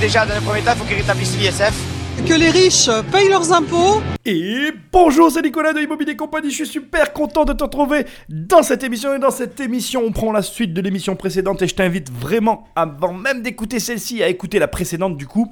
déjà, dans le premier temps, il faut qu'ils rétablissent l'ISF. Que les riches payent leurs impôts. Et bonjour, c'est Nicolas de Immobilier Compagnie. Je suis super content de te retrouver dans cette émission. Et dans cette émission, on prend la suite de l'émission précédente. Et je t'invite vraiment, avant même d'écouter celle-ci, à écouter la précédente du coup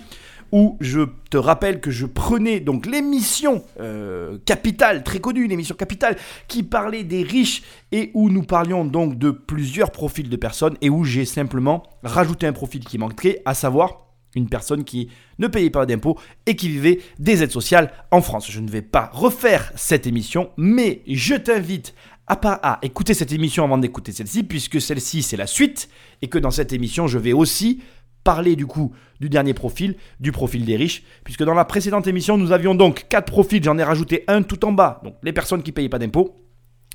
où je te rappelle que je prenais donc l'émission euh, Capital, très connue, l'émission Capital, qui parlait des riches et où nous parlions donc de plusieurs profils de personnes et où j'ai simplement rajouté un profil qui manquerait, à savoir une personne qui ne payait pas d'impôts et qui vivait des aides sociales en France. Je ne vais pas refaire cette émission, mais je t'invite à, à écouter cette émission avant d'écouter celle-ci, puisque celle-ci c'est la suite, et que dans cette émission je vais aussi parler du coup du dernier profil, du profil des riches, puisque dans la précédente émission, nous avions donc quatre profils, j'en ai rajouté un tout en bas, donc les personnes qui ne payaient pas d'impôts.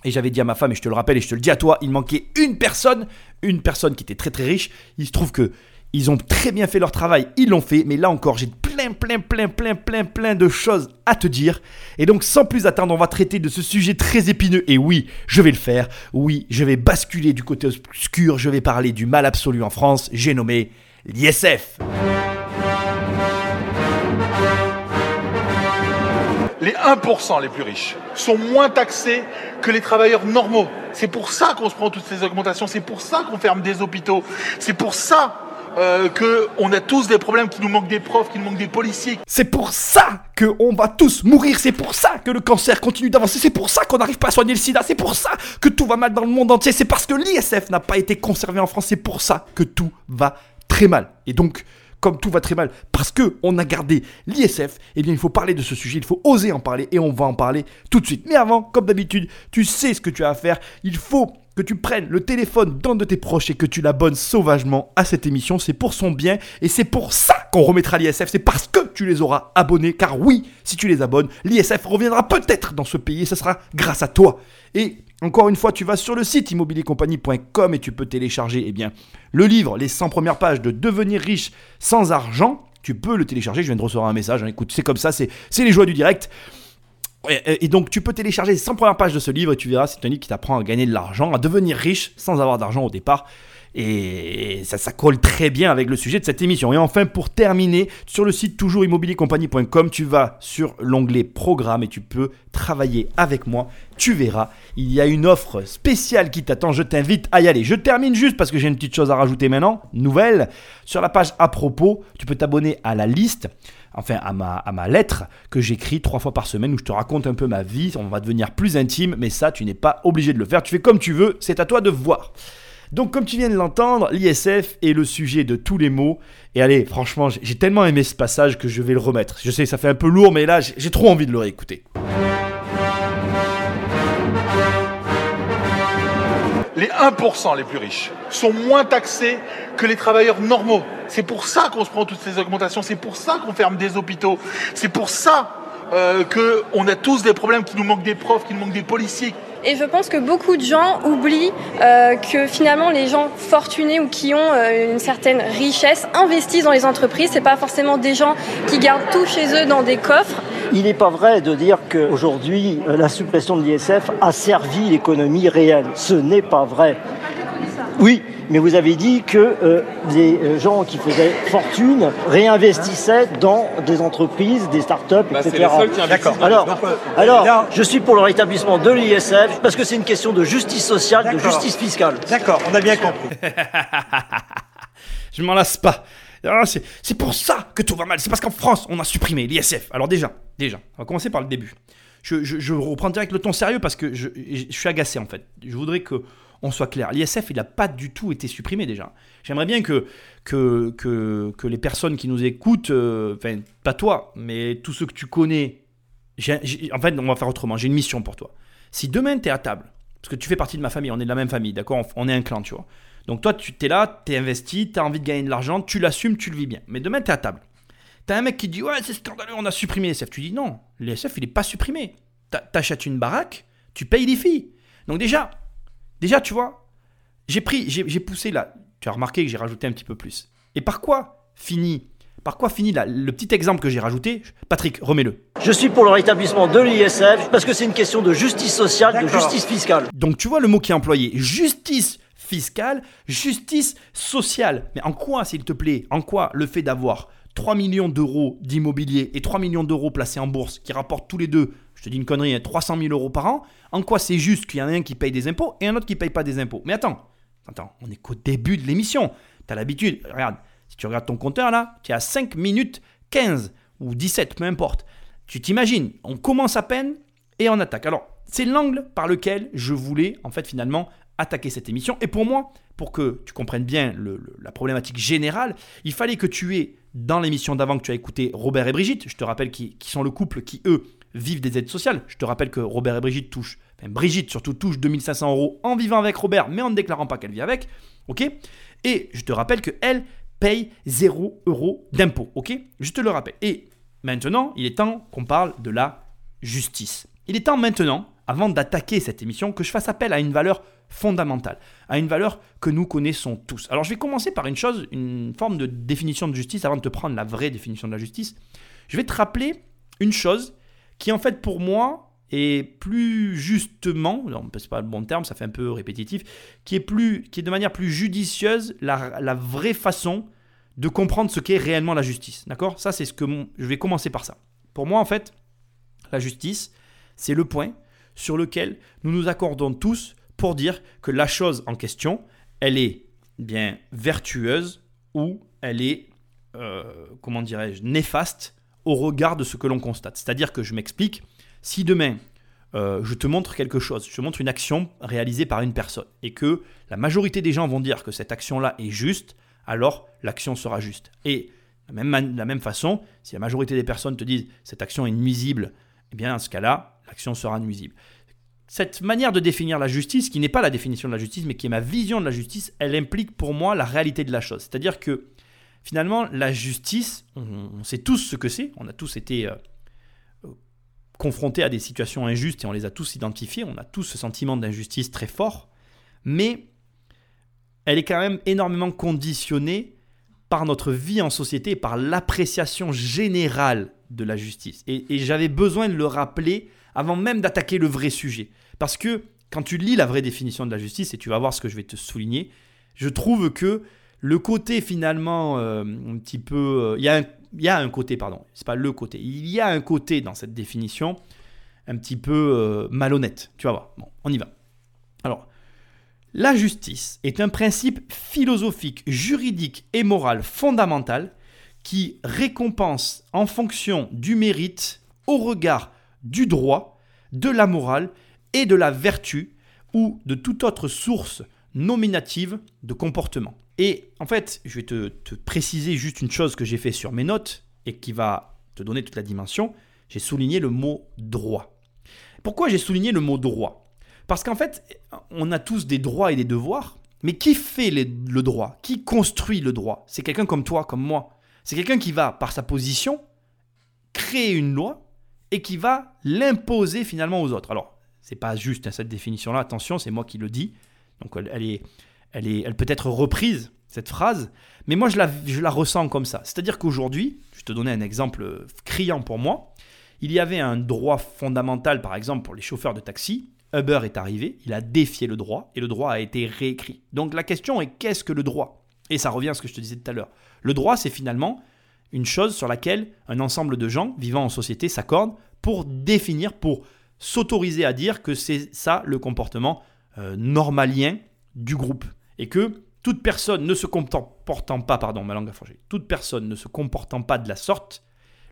Et j'avais dit à ma femme, et je te le rappelle, et je te le dis à toi, il manquait une personne, une personne qui était très très riche. Il se trouve que ils ont très bien fait leur travail, ils l'ont fait, mais là encore, j'ai plein, plein, plein, plein, plein, plein de choses à te dire. Et donc, sans plus attendre, on va traiter de ce sujet très épineux. Et oui, je vais le faire. Oui, je vais basculer du côté obscur. Je vais parler du mal absolu en France. J'ai nommé l'ISF. Les 1% les plus riches sont moins taxés que les travailleurs normaux. C'est pour ça qu'on se prend toutes ces augmentations, c'est pour ça qu'on ferme des hôpitaux, c'est pour ça euh, qu'on a tous des problèmes, qu'il nous manque des profs, qu'il nous manque des policiers. C'est pour ça qu'on va tous mourir, c'est pour ça que le cancer continue d'avancer, c'est pour ça qu'on n'arrive pas à soigner le sida, c'est pour ça que tout va mal dans le monde entier, c'est parce que l'ISF n'a pas été conservé en France, c'est pour ça que tout va très mal. Et donc, comme tout va très mal, parce que on a gardé l'ISF, eh bien il faut parler de ce sujet, il faut oser en parler et on va en parler tout de suite. Mais avant, comme d'habitude, tu sais ce que tu as à faire, il faut que tu prennes le téléphone d'un de tes proches et que tu l'abonnes sauvagement à cette émission, c'est pour son bien et c'est pour ça qu'on remettra l'ISF, c'est parce que tu les auras abonnés, car oui, si tu les abonnes, l'ISF reviendra peut-être dans ce pays et ce sera grâce à toi. Et encore une fois, tu vas sur le site immobiliercompagnie.com et tu peux télécharger eh bien, le livre, les 100 premières pages de Devenir riche sans argent. Tu peux le télécharger, je viens de recevoir un message, hein. écoute, c'est comme ça, c'est les joies du direct. Et, donc tu peux télécharger les 100 premières pages de ce livre et tu verras, c'est un livre qui t'apprend à gagner de l'argent, à devenir riche sans avoir d'argent au départ. Et ça, ça colle très bien avec le sujet de cette émission. Et enfin, pour terminer, sur le site toujoursimmobiliercompagnie.com, tu vas sur l'onglet Programme et tu peux travailler avec moi. Tu verras, il y a une offre spéciale qui t'attend. Je t'invite à y aller. Je termine juste parce que j'ai une petite chose à rajouter maintenant. Nouvelle, sur la page à propos, tu peux t'abonner à la liste enfin à ma, à ma lettre que j'écris trois fois par semaine où je te raconte un peu ma vie, on va devenir plus intime, mais ça tu n'es pas obligé de le faire, tu fais comme tu veux, c'est à toi de voir. Donc comme tu viens de l'entendre, l'ISF est le sujet de tous les mots. Et allez, franchement, j'ai tellement aimé ce passage que je vais le remettre. Je sais, ça fait un peu lourd, mais là, j'ai trop envie de le réécouter. Les 1% les plus riches sont moins taxés que les travailleurs normaux. C'est pour ça qu'on se prend toutes ces augmentations, c'est pour ça qu'on ferme des hôpitaux, c'est pour ça euh, qu'on a tous des problèmes, qu'il nous manque des profs, qu'il nous manque des policiers, et je pense que beaucoup de gens oublient euh, que finalement les gens fortunés ou qui ont euh, une certaine richesse investissent dans les entreprises. C'est pas forcément des gens qui gardent tout chez eux dans des coffres. Il n'est pas vrai de dire qu'aujourd'hui euh, la suppression de l'ISF a servi l'économie réelle. Ce n'est pas vrai. Oui, mais vous avez dit que euh, les euh, gens qui faisaient fortune réinvestissaient dans des entreprises, des start-up, bah, etc. D'accord. Alors, alors je suis pour le rétablissement de l'ISF parce que c'est une question de justice sociale, de justice fiscale. D'accord, on a bien compris. Je m'en lasse pas. C'est pour ça que tout va mal. C'est parce qu'en France, on a supprimé l'ISF. Alors déjà, déjà, on va commencer par le début. Je, je, reprends direct le ton sérieux parce que je, je suis agacé en fait. Je voudrais que on soit clair. L'ISF, il n'a pas du tout été supprimé déjà. J'aimerais bien que, que, que, les personnes qui nous écoutent, euh, enfin, pas toi, mais tous ceux que tu connais, en fait, on va faire autrement. J'ai une mission pour toi. Si demain, tu es à table, parce que tu fais partie de ma famille, on est de la même famille, d'accord on, est un clan, tu vois. Donc toi, tu es là, tu es investi, tu as envie de gagner de l'argent, tu l'assumes, tu le vis bien. Mais demain, tu es à table. Tu as un mec qui dit Ouais, c'est scandaleux, on a supprimé l'ISF. Tu dis Non, l'ISF, il n'est pas supprimé. T'achètes une baraque, tu payes les filles. Donc déjà, Déjà, tu vois, j'ai pris, j'ai poussé là. Tu as remarqué que j'ai rajouté un petit peu plus. Et par quoi finit par quoi finit là, le petit exemple que j'ai rajouté? Patrick, remets-le. Je suis pour le rétablissement de l'ISF parce que c'est une question de justice sociale, de justice fiscale. Donc tu vois le mot qui est employé, justice fiscale, justice sociale. Mais en quoi, s'il te plaît, en quoi le fait d'avoir 3 millions d'euros d'immobilier et 3 millions d'euros placés en bourse qui rapportent tous les deux, je te dis une connerie, 300 000 euros par an, en quoi c'est juste qu'il y en a un qui paye des impôts et un autre qui paye pas des impôts? Mais attends, attends, on est qu'au début de l'émission. Tu l'habitude, regarde, si tu regardes ton compteur là, tu es à 5 minutes 15 ou 17, peu importe. Tu t'imagines, on commence à peine et on attaque. Alors, c'est l'angle par lequel je voulais en fait finalement attaquer cette émission. Et pour moi, pour que tu comprennes bien la problématique générale, il fallait que tu aies, dans l'émission d'avant que tu as écouté, Robert et Brigitte, je te rappelle qui, sont le couple qui, eux, vivent des aides sociales. Je te rappelle que Robert et Brigitte touchent, enfin Brigitte surtout touche 2500 euros en vivant avec Robert, mais en ne déclarant pas qu'elle vit avec. Ok? Et je te rappelle qu'elle paye 0 euros d'impôt. Ok? Je te le rappelle. Et maintenant, il est temps qu'on parle de la justice. Il est temps maintenant, avant d'attaquer cette émission, que je fasse appel à une valeur fondamentale, à une valeur que nous connaissons tous. Alors je vais commencer par une chose, une forme de définition de justice, avant de te prendre la vraie définition de la justice. Je vais te rappeler une chose qui en fait pour moi est plus justement, c'est pas le bon terme, ça fait un peu répétitif, qui est, plus, qui est de manière plus judicieuse la, la vraie façon de comprendre ce qu'est réellement la justice. D'accord? Ça, c'est ce que je vais commencer par ça. Pour moi, en fait, la justice, c'est le point sur lequel nous nous accordons tous pour dire que la chose en question, elle est bien vertueuse ou elle est, euh, comment dirais-je, néfaste au regard de ce que l'on constate. C'est-à-dire que je m'explique, si demain euh, je te montre quelque chose, je te montre une action réalisée par une personne, et que la majorité des gens vont dire que cette action-là est juste, alors l'action sera juste. Et de la même, la même façon, si la majorité des personnes te disent cette action est nuisible, eh bien, dans ce cas-là, l'action sera nuisible cette manière de définir la justice, qui n'est pas la définition de la justice, mais qui est ma vision de la justice, elle implique pour moi la réalité de la chose. C'est-à-dire que finalement, la justice, on, sait tous ce que c'est, on a tous été euh, confrontés à des situations injustes et on les a tous identifiées, on a tous ce sentiment d'injustice très fort, mais elle est quand même énormément conditionnée par notre vie en société, par l'appréciation générale de la justice. et j'avais besoin de le rappeler avant même d'attaquer le vrai sujet. Parce que quand tu lis la vraie définition de la justice, et tu vas voir ce que je vais te souligner, je trouve que le côté finalement euh, un petit peu... Euh, il y, a un, y a un côté, pardon, c'est pas le côté, il y a un côté dans cette définition un petit peu euh, malhonnête. Tu vas voir. Bon, on y va. Alors, la justice est un principe philosophique, juridique et moral fondamental qui récompense en fonction du mérite au regard du droit, de la morale et de la vertu ou de toute autre source nominative de comportement. Et en fait, je vais te, préciser juste une chose que j'ai fait sur mes notes et qui va te donner toute la dimension. J'ai souligné le mot droit. Pourquoi j'ai souligné le mot droit? Parce qu'en fait, on a tous des droits et des devoirs, mais qui fait le droit? Qui construit le droit? C'est quelqu'un comme toi, comme moi. C'est quelqu'un qui va, par sa position, créer une loi et qui va l'imposer finalement aux autres. Alors, c'est pas juste cette définition-là, attention, c'est moi qui le dis. Donc elle, est, elle, peut être reprise, cette phrase, mais moi je la, ressens comme ça. C'est-à-dire qu'aujourd'hui, je te donnais un exemple criant pour moi, il y avait un droit fondamental, par exemple, pour les chauffeurs de taxi. Uber est arrivé, il a défié le droit, et le droit a été réécrit. Donc la question est qu'est-ce que le droit? Et ça revient à ce que je te disais tout à l'heure. Le droit, c'est finalement une chose sur laquelle un ensemble de gens vivant en société s'accordent pour définir, pour s'autoriser à dire que c'est ça le comportement euh, normalien du groupe. Et que toute personne ne se comportant pas, pardon, ma langue toute personne ne se comportant pas de la sorte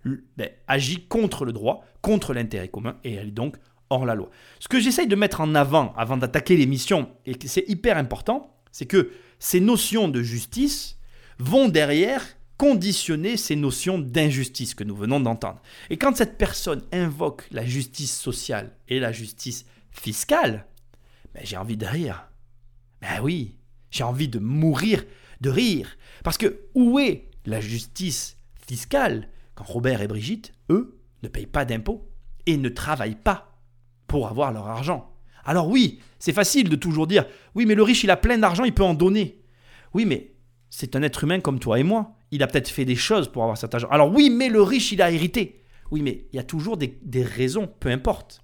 ben, agit contre le droit, contre l'intérêt commun, et elle est donc hors la loi. Ce que j'essaye de mettre en avant avant d'attaquer l'émission, et que c'est hyper important, c'est que ces notions de justice vont derrière conditionner ces notions d'injustice que nous venons d'entendre. Et quand cette personne invoque la justice sociale et la justice fiscale, ben j'ai envie de rire. Ben oui, j'ai envie de mourir de rire. Parce que où est la justice fiscale quand Robert et Brigitte, eux, ne payent pas d'impôts et ne travaillent pas pour avoir leur argent? Alors oui, c'est facile de toujours dire, oui mais le riche il a plein d'argent, il peut en donner. Oui mais c'est un être humain comme toi et moi il a peut-être fait des choses pour avoir cet argent. Alors oui, mais le riche, il a hérité. Oui, mais il y a toujours des, raisons, peu importe.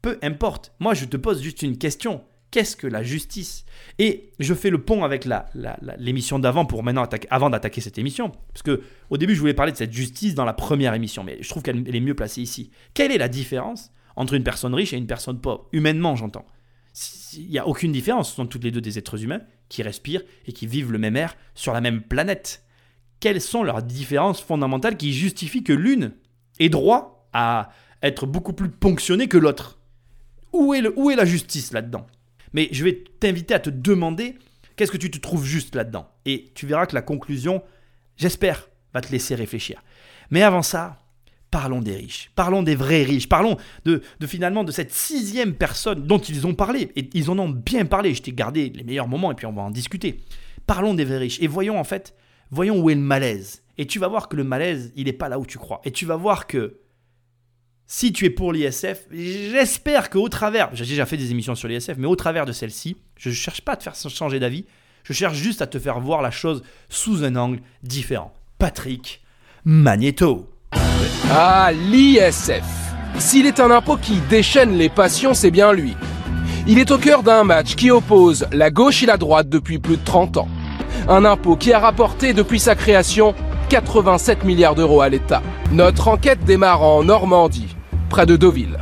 Peu importe. Moi, je te pose juste une question. Qu'est-ce que la justice? Et je fais le pont avec l'émission d'avant pour maintenant avant d'attaquer cette émission. Parce que au début, je voulais parler de cette justice dans la première émission, mais je trouve qu'elle est mieux placée ici. Quelle est la différence entre une personne riche et une personne pauvre? Humainement, j'entends. Il n'y a aucune différence. Ce sont toutes les deux des êtres humains qui respirent et qui vivent le même air sur la même planète. Quelles sont leurs différences fondamentales qui justifient que l'une ait droit à être beaucoup plus ponctionnée que l'autre? Où est la justice là-dedans? Mais je vais t'inviter à te demander qu'est-ce que tu te trouves juste là-dedans. Et tu verras que la conclusion, j'espère, va te laisser réfléchir. Mais avant ça, parlons des riches, parlons des vrais riches, parlons de, finalement de cette sixième personne dont ils ont parlé. Et ils en ont bien parlé, je t'ai gardé les meilleurs moments et puis on va en discuter. Parlons des vrais riches et voyons en fait, voyons où est le malaise. Et tu vas voir que le malaise, il n'est pas là où tu crois. Et tu vas voir que si tu es pour l'ISF, j'espère qu'au travers, j'ai déjà fait des émissions sur l'ISF, mais au travers de celle-ci, je ne cherche pas à te faire changer d'avis, je cherche juste à te faire voir la chose sous un angle différent. Patrick Magneto. Ah, l'ISF. S'il est un impôt qui déchaîne les passions, c'est bien lui. Il est au cœur d'un match qui oppose la gauche et la droite depuis plus de 30 ans. Un impôt qui a rapporté depuis sa création 87 milliards d'euros à l'État. Notre enquête démarre en Normandie, près de Deauville.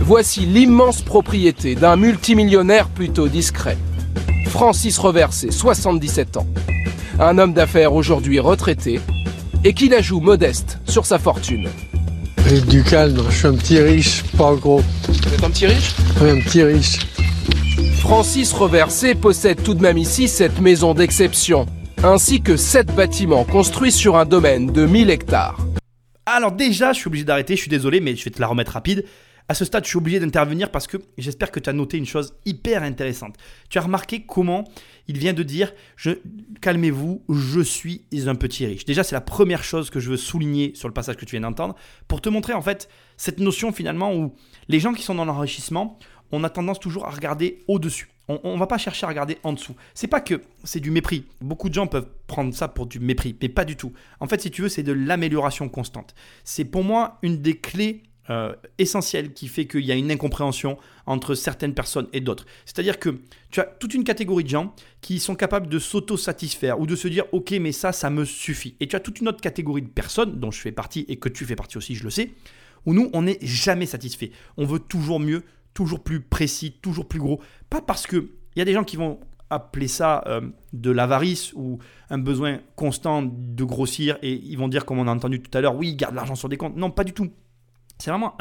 Voici l'immense propriété d'un multimillionnaire plutôt discret. Francis Reversé, 77 ans. Un homme d'affaires aujourd'hui retraité et qui la joue modeste sur sa fortune. J'ai du calme, je suis un petit riche, pas gros. Vous êtes un petit riche? Oui, un petit riche. Francis Reversé possède tout de même ici cette maison d'exception, ainsi que sept bâtiments construits sur un domaine de 1000 hectares. Alors déjà, je suis obligé d'arrêter, je suis désolé, mais je vais te la remettre rapide. À ce stade, je suis obligé d'intervenir parce que j'espère que tu as noté une chose hyper intéressante. Tu as remarqué comment il vient de dire Calmez-vous, je suis un petit riche. Déjà, c'est la première chose que je veux souligner sur le passage que tu viens d'entendre pour te montrer en fait cette notion finalement où les gens qui sont dans l'enrichissement, on a tendance toujours à regarder au-dessus. On ne va pas chercher à regarder en dessous. C'est pas que c'est du mépris. Beaucoup de gens peuvent prendre ça pour du mépris, mais pas du tout. En fait, si tu veux, c'est de l'amélioration constante. C'est pour moi une des clés euh, essentielles qui fait qu'il y a une incompréhension entre certaines personnes et d'autres. C'est-à-dire que tu as toute une catégorie de gens qui sont capables de s'auto-satisfaire ou de se dire ok mais ça ça me suffit. Et tu as toute une autre catégorie de personnes dont je fais partie et que tu fais partie aussi je le sais, où nous on n'est jamais satisfait. On veut toujours mieux, toujours plus précis, toujours plus gros. Pas parce que il y a des gens qui vont appeler ça euh, de l'avarice ou un besoin constant de grossir et ils vont dire comme on a entendu tout à l'heure, oui, garde l'argent sur des comptes. Non, pas du tout. C'est vraiment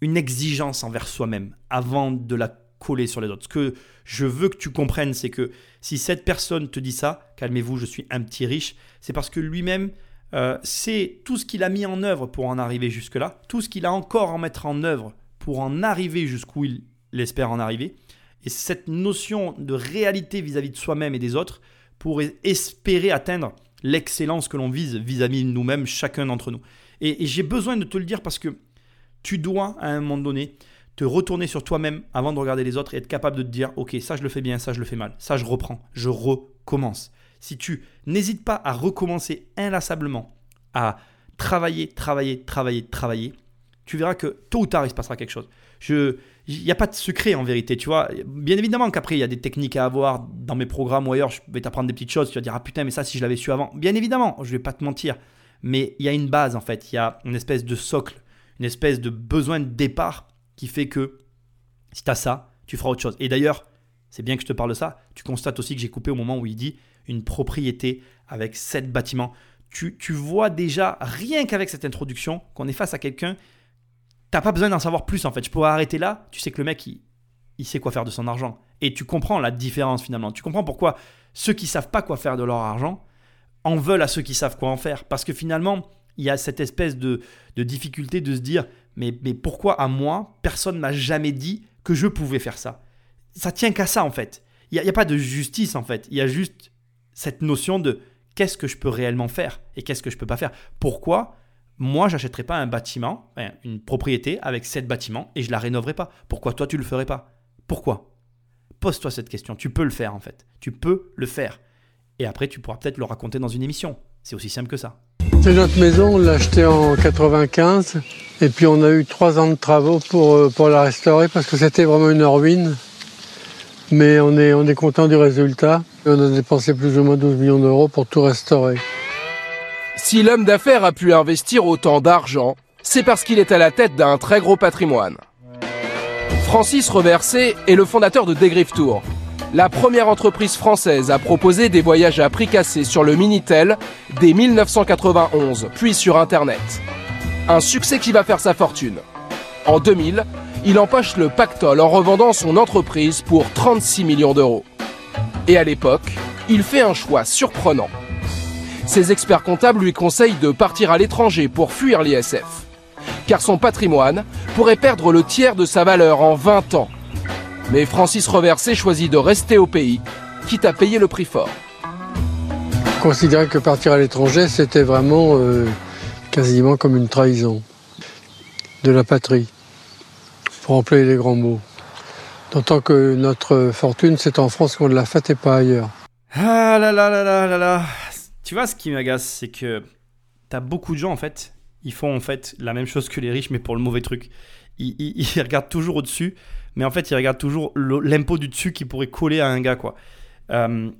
une exigence envers soi-même avant de la coller sur les autres. Ce que je veux que tu comprennes, c'est que si cette personne te dit ça, calmez-vous, je suis un petit riche, c'est parce que lui-même, euh, c'est tout ce qu'il a mis en œuvre pour en arriver jusque-là, tout ce qu'il a encore à mettre en œuvre pour en arriver jusqu'où il espère en arriver. Et cette notion de réalité vis-à-vis de soi-même et des autres pour espérer atteindre l'excellence que l'on vise vis-à-vis de nous-mêmes, chacun d'entre nous. Et, j'ai besoin de te le dire parce que tu dois, à un moment donné, te retourner sur toi-même avant de regarder les autres et être capable de te dire, ok, ça je le fais bien, ça je le fais mal, ça je reprends, je recommence. Si tu n'hésites pas à recommencer inlassablement, à travailler, travailler, travailler, travailler, tu verras que tôt ou tard, il se passera quelque chose. il n'y a pas de secret en vérité, tu vois. Bien évidemment qu'après, il y a des techniques à avoir dans mes programmes ou ailleurs, je vais t'apprendre des petites choses, tu vas dire, ah putain, mais ça, si je l'avais su avant. Bien évidemment, je ne vais pas te mentir. Mais il y a une base, en fait. Il y a une espèce de socle, une espèce de besoin de départ qui fait que si tu as ça, tu feras autre chose. Et d'ailleurs, c'est bien que je te parle de ça, tu constates aussi que j'ai coupé au moment où il dit une propriété avec sept bâtiments. Tu, tu vois déjà, rien qu'avec cette introduction, qu'on est face à quelqu'un T'as pas besoin d'en savoir plus en fait. Je pourrais arrêter là. Tu sais que le mec, il, sait quoi faire de son argent. Et tu comprends la différence finalement. Tu comprends pourquoi ceux qui savent pas quoi faire de leur argent en veulent à ceux qui savent quoi en faire. Parce que finalement, il y a cette espèce de, difficulté de se dire mais, pourquoi à moi, personne m'a jamais dit que je pouvais faire ça? Ça tient qu'à ça en fait. Il n'y a, a, pas de justice en fait. Il y a juste cette notion de qu'est-ce que je peux réellement faire et qu'est-ce que je peux pas faire. Pourquoi moi, j'achèterais pas un bâtiment, une propriété avec sept bâtiments et je la rénoverais pas. Pourquoi toi, tu le ferais pas? Pourquoi? Pose-toi cette question. Tu peux le faire en fait. Tu peux le faire. Et après, tu pourras peut-être le raconter dans une émission. C'est aussi simple que ça. C'est notre maison, on l'a achetée en 95. Et puis on a eu trois ans de travaux pour, euh, pour la restaurer parce que c'était vraiment une ruine. Mais on est, on est content du résultat. On a dépensé plus ou moins 12 millions d'euros pour tout restaurer. Si l'homme d'affaires a pu investir autant d'argent, c'est parce qu'il est à la tête d'un très gros patrimoine. Francis Reversé est le fondateur de Dégriffe Tour, la première entreprise française à proposer des voyages à prix cassé sur le Minitel dès 1991, puis sur Internet. Un succès qui va faire sa fortune. En 2000, il empoche le pactole en revendant son entreprise pour 36 millions d'euros. Et à l'époque, il fait un choix surprenant. Ses experts comptables lui conseillent de partir à l'étranger pour fuir l'ISF. Car son patrimoine pourrait perdre le tiers de sa valeur en 20 ans. Mais Francis Reversé choisit de rester au pays, quitte à payer le prix fort. Considérer que partir à l'étranger, c'était vraiment euh, quasiment comme une trahison de la patrie, pour employer les grands mots. D'autant que notre fortune, c'est en France qu'on l'a faite et pas ailleurs. Ah là là là là là là. Tu vois, ce qui m'agace, c'est que t'as beaucoup de gens, en fait, ils font en fait la même chose que les riches, mais pour le mauvais truc. Ils, regardent toujours au-dessus, mais en fait, ils regardent toujours l'impôt du dessus qui pourrait coller à un gars, quoi. Euh,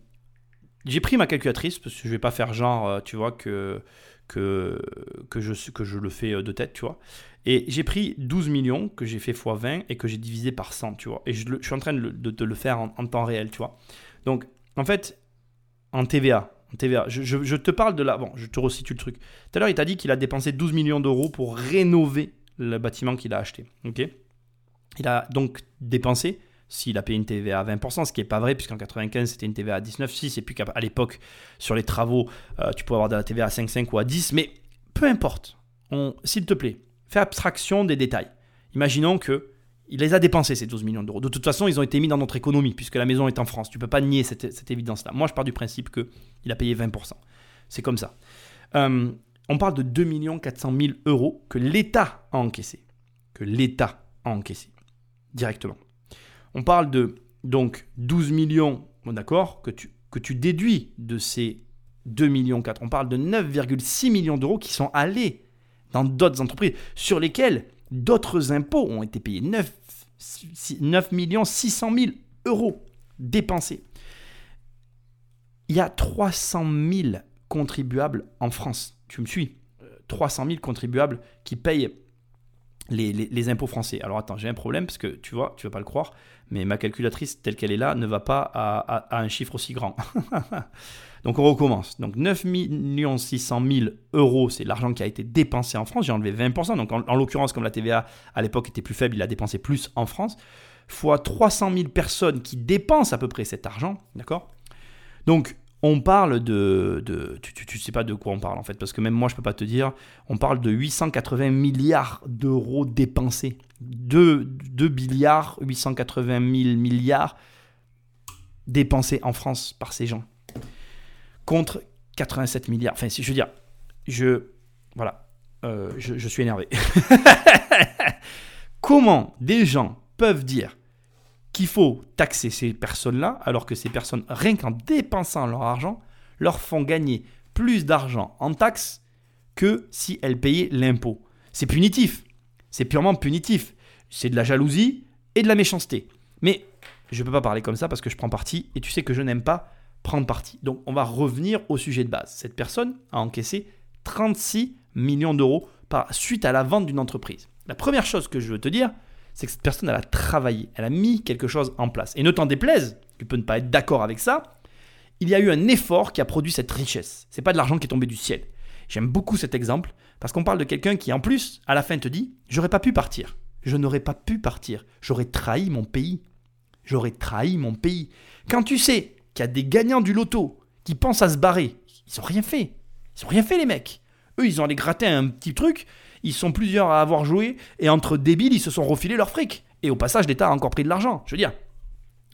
j'ai pris ma calculatrice, parce que je vais pas faire genre, euh, tu vois, que, que, je, que je le fais euh, de tête, tu vois. Et j'ai pris 12 millions que j'ai fait x 20 et que j'ai divisé par 100, tu vois. Et je, suis en train de, de- le faire en, en temps réel, tu vois. Donc, en fait, en TVA, TVA, je, te parle de la... Bon, je te resitue le truc. Tout à l'heure, il t'a dit qu'il a dépensé 12 millions d'euros pour rénover le bâtiment qu'il a acheté. Ok? Il a donc dépensé, s'il a payé une TVA à 20%, ce qui n'est pas vrai, puisqu'en 95, c'était une TVA à 19,6, et puis qu'à l'époque, sur les travaux, euh, tu pouvais avoir de la TVA à 5,5 ou à 10, mais peu importe. S'il te plaît, fais abstraction des détails. Imaginons que il les a dépensés, ces 12 millions d'euros. De toute façon, ils ont été mis dans notre économie, puisque la maison est en France. Tu peux pas nier cette, cette évidence-là. Moi, je pars du principe qu'il a payé 20%. C'est comme ça. Euh, on parle de 2 400 000 euros que l'État a encaissé. Que l'État a encaissé. Directement. On parle de donc 12 millions, bon, d'accord, que tu, que tu déduis de ces 2 millions 4. On parle de 9,6 millions d'euros qui sont allés dans d'autres entreprises sur lesquelles d'autres impôts ont été payés. 9, 9 600 000 euros dépensés. Il y a 300 000 contribuables en France. Tu me suis Euh, 300 000 contribuables qui payent les, impôts français. Alors attends, j'ai un problème parce que tu vois, tu vas pas le croire, mais ma calculatrice telle qu'elle est là ne va pas à un chiffre aussi grand. Donc on recommence. Donc 9 600 000 euros, c'est l'argent qui a été dépensé en France. J'ai enlevé 20%. Donc en, en l'occurrence, comme la TVA à l'époque était plus faible, il a dépensé plus en France. Fois 300 000 personnes qui dépensent à peu près cet argent. D'accord? Donc on parle de... tu, tu, sais pas de quoi on parle en fait, parce que même moi je peux pas te dire. On parle de 880 milliards d'euros dépensés. 2, 2 milliards, 880 000 milliards dépensés en France par ces gens contre 87 milliards. Enfin, si je veux dire, je. Voilà. Euh, je suis énervé. Comment des gens peuvent dire qu'il faut taxer ces personnes-là, alors que ces personnes, rien qu'en dépensant leur argent, leur font gagner plus d'argent en taxes que si elles payaient l'impôt C'est punitif. C'est purement punitif. C'est de la jalousie et de la méchanceté. Mais je ne peux pas parler comme ça parce que je prends parti et tu sais que je n'aime pas prendre parti. Donc on va revenir au sujet de base. Cette personne a encaissé 36 millions d'euros suite à la vente d'une entreprise. La première chose que je veux te dire, c'est que cette personne, elle a travaillé, elle a mis quelque chose en place. Et ne t'en déplaise, tu peux ne pas être d'accord avec ça, il y a eu un effort qui a produit cette richesse. C'est pas de l'argent qui est tombé du ciel. J'aime beaucoup cet exemple parce qu'on parle de quelqu'un qui, en plus, à la fin te dit J'aurais pas pu partir. Je n'aurais pas pu partir. J'aurais trahi mon pays. J'aurais trahi mon pays. Quand tu sais qu'il y a des gagnants du loto qui pensent à se barrer, ils ont rien fait. Ils ont rien fait, les mecs. Eux, ils ont allé gratter un petit truc. Ils sont plusieurs à avoir joué et entre débiles, ils se sont refilés leur fric. Et au passage, l'État a encore pris de l'argent. Je veux dire.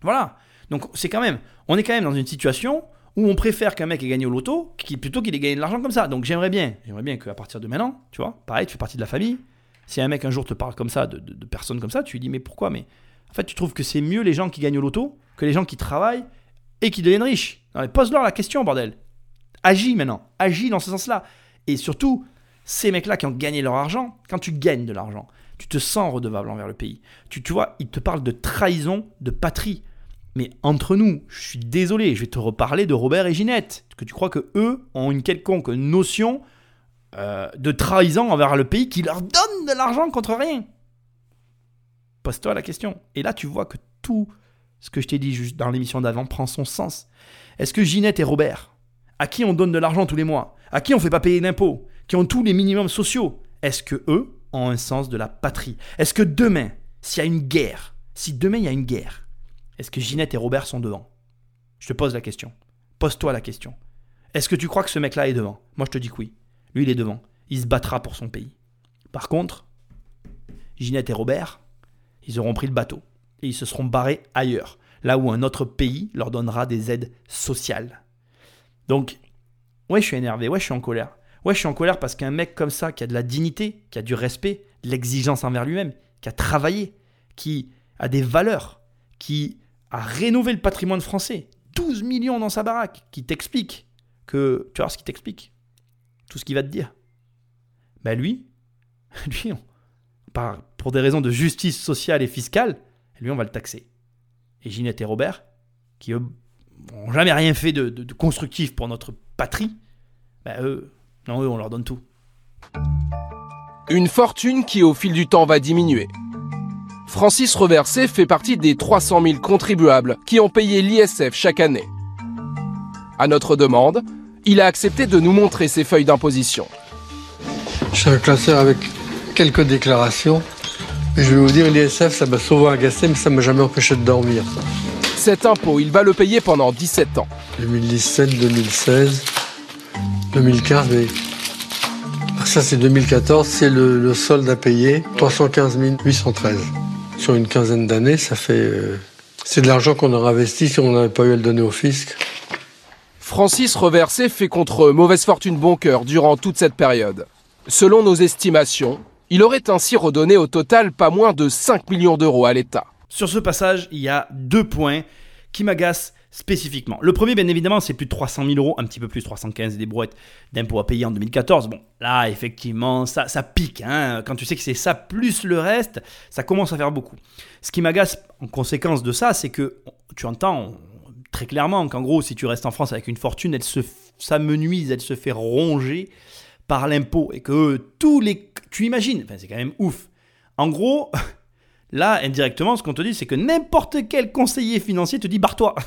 Voilà. Donc, c'est quand même. On est quand même dans une situation où on préfère qu'un mec ait gagné au loto plutôt qu'il ait gagné de l'argent comme ça. Donc, j'aimerais bien. J'aimerais bien qu'à partir de maintenant, tu vois, pareil, tu fais partie de la famille. Si un mec un jour te parle comme ça, de, personnes comme ça, tu lui dis mais pourquoi? Mais en fait, tu trouves que c'est mieux les gens qui gagnent au loto que les gens qui travaillent et qui deviennent riches. Pose-leur la question, bordel. Agis maintenant. Agis dans ce sens-là. Et surtout, ces mecs-là qui ont gagné leur argent, quand tu gagnes de l'argent, tu te sens redevable envers le pays. Tu, vois, ils te parlent de trahison de patrie. Mais entre nous, je suis désolé, je vais te reparler de Robert et Ginette. Que tu crois que eux ont une quelconque notion euh, de trahison envers le pays qui leur donne de l'argent contre rien Pose-toi la question. Et là, tu vois que tout ce que je t'ai dit juste dans l'émission d'avant prend son sens. Est-ce que Ginette et Robert, à qui on donne de l'argent tous les mois, à qui on fait pas payer d'impôts, qui ont tous les minimums sociaux, est-ce que eux ont un sens de la patrie? Est-ce que demain, s'il y a une guerre, si demain il y a une guerre, est-ce que Ginette et Robert sont devant? Je te pose la question. Pose-toi la question. Est-ce que tu crois que ce mec-là est devant? Moi je te dis que oui. Lui il est devant. Il se battra pour son pays. Par contre, Ginette et Robert, ils auront pris le bateau et ils se seront barrés ailleurs, là où un autre pays leur donnera des aides sociales. Donc, ouais, je suis énervé, ouais, je suis en colère. Ouais, je suis en colère parce qu'un mec comme ça, qui a de la dignité, qui a du respect, de l'exigence envers lui-même, qui a travaillé, qui a des valeurs, qui a rénové le patrimoine français, 12 millions dans sa baraque, qui t'explique que, tu vois ce qu'il t'explique, tout ce qu'il va te dire. Ben lui, lui, pour des raisons de justice sociale et fiscale, lui, on va le taxer. Et Ginette et Robert, qui eux n'ont jamais rien fait de, constructif pour notre patrie, ben eux, non, eux, on leur donne tout. Une fortune qui, au fil du temps, va diminuer. Francis Reversé fait partie des 300 000 contribuables qui ont payé l'ISF chaque année. À notre demande, il a accepté de nous montrer ses feuilles d'imposition. Je suis un classeur avec quelques déclarations. Et je vais vous dire, l'ISF, ça m'a souvent agacé, mais ça m'a jamais empêché de dormir. Cet impôt, il va le payer pendant 17 ans. 2017, 2016, 2015, mais ah, ça c'est 2014, c'est le, solde à payer, 315 813. Sur une quinzaine d'années, ça fait... Euh, c'est de l'argent qu'on aurait investi si on n'avait pas eu à le donner au fisc. Francis Reversé fait contre mauvaise fortune bon cœur durant toute cette période. Selon nos estimations, il aurait ainsi redonné au total pas moins de 5 millions d'euros à l'État. Sur ce passage, il y a deux points qui m'agacent spécifiquement. Le premier, bien évidemment, c'est plus de 300 000 euros, un petit peu plus, 315 des brouettes d'impôts à payer en 2014. Bon, là, effectivement, ça, ça pique. Hein. Quand tu sais que c'est ça plus le reste, ça commence à faire beaucoup. Ce qui m'agace en conséquence de ça, c'est que tu entends très clairement qu'en gros, si tu restes en France avec une fortune, elle se s'amenuise, elle se fait ronger par l'impôt et que tous les... Tu imagines, enfin, c'est quand même ouf. En gros, Là, indirectement, ce qu'on te dit, c'est que n'importe quel conseiller financier te dit barre-toi.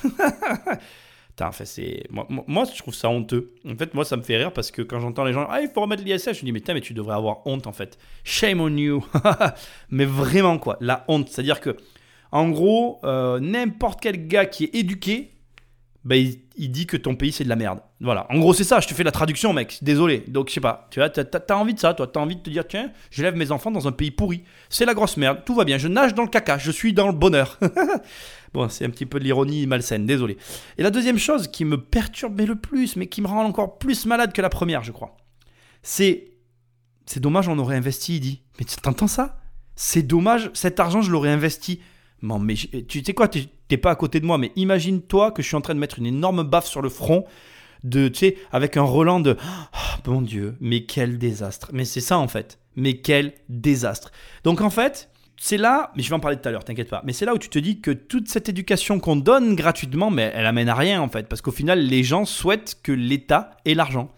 C'est... Moi, je trouve ça honteux. En fait, moi, ça me fait rire parce que quand j'entends les gens, ah, il faut remettre l'ISF, je me dis, mais, mais tu devrais avoir honte, en fait. Shame on you. mais vraiment, quoi, la honte. C'est-à-dire que, en gros, euh, n'importe quel gars qui est éduqué, bah, il, dit que ton pays c'est de la merde. Voilà. En gros, c'est ça. Je te fais la traduction, mec. Désolé. Donc, je sais pas. Tu vois, t'as, as envie de ça, toi. T'as envie de te dire, tiens, j'élève mes enfants dans un pays pourri. C'est la grosse merde. Tout va bien. Je nage dans le caca. Je suis dans le bonheur. bon, c'est un petit peu de l'ironie malsaine. Désolé. Et la deuxième chose qui me perturbait le plus, mais qui me rend encore plus malade que la première, je crois, c'est. C'est dommage, on aurait investi, il dit. Mais t'entends ça? C'est dommage, cet argent, je l'aurais investi. Mais tu sais quoi, t'es pas à côté de moi, mais imagine-toi que je suis en train de mettre une énorme baffe sur le front, de, tu sais, avec un Roland de oh, bon Dieu, mais quel désastre. Mais c'est ça en fait. Mais quel désastre. Donc en fait, c'est là, mais je vais en parler tout à l'heure, t'inquiète pas, mais c'est là où tu te dis que toute cette éducation qu'on donne gratuitement, mais elle amène à rien en fait, parce qu'au final, les gens souhaitent que l'État ait l'argent.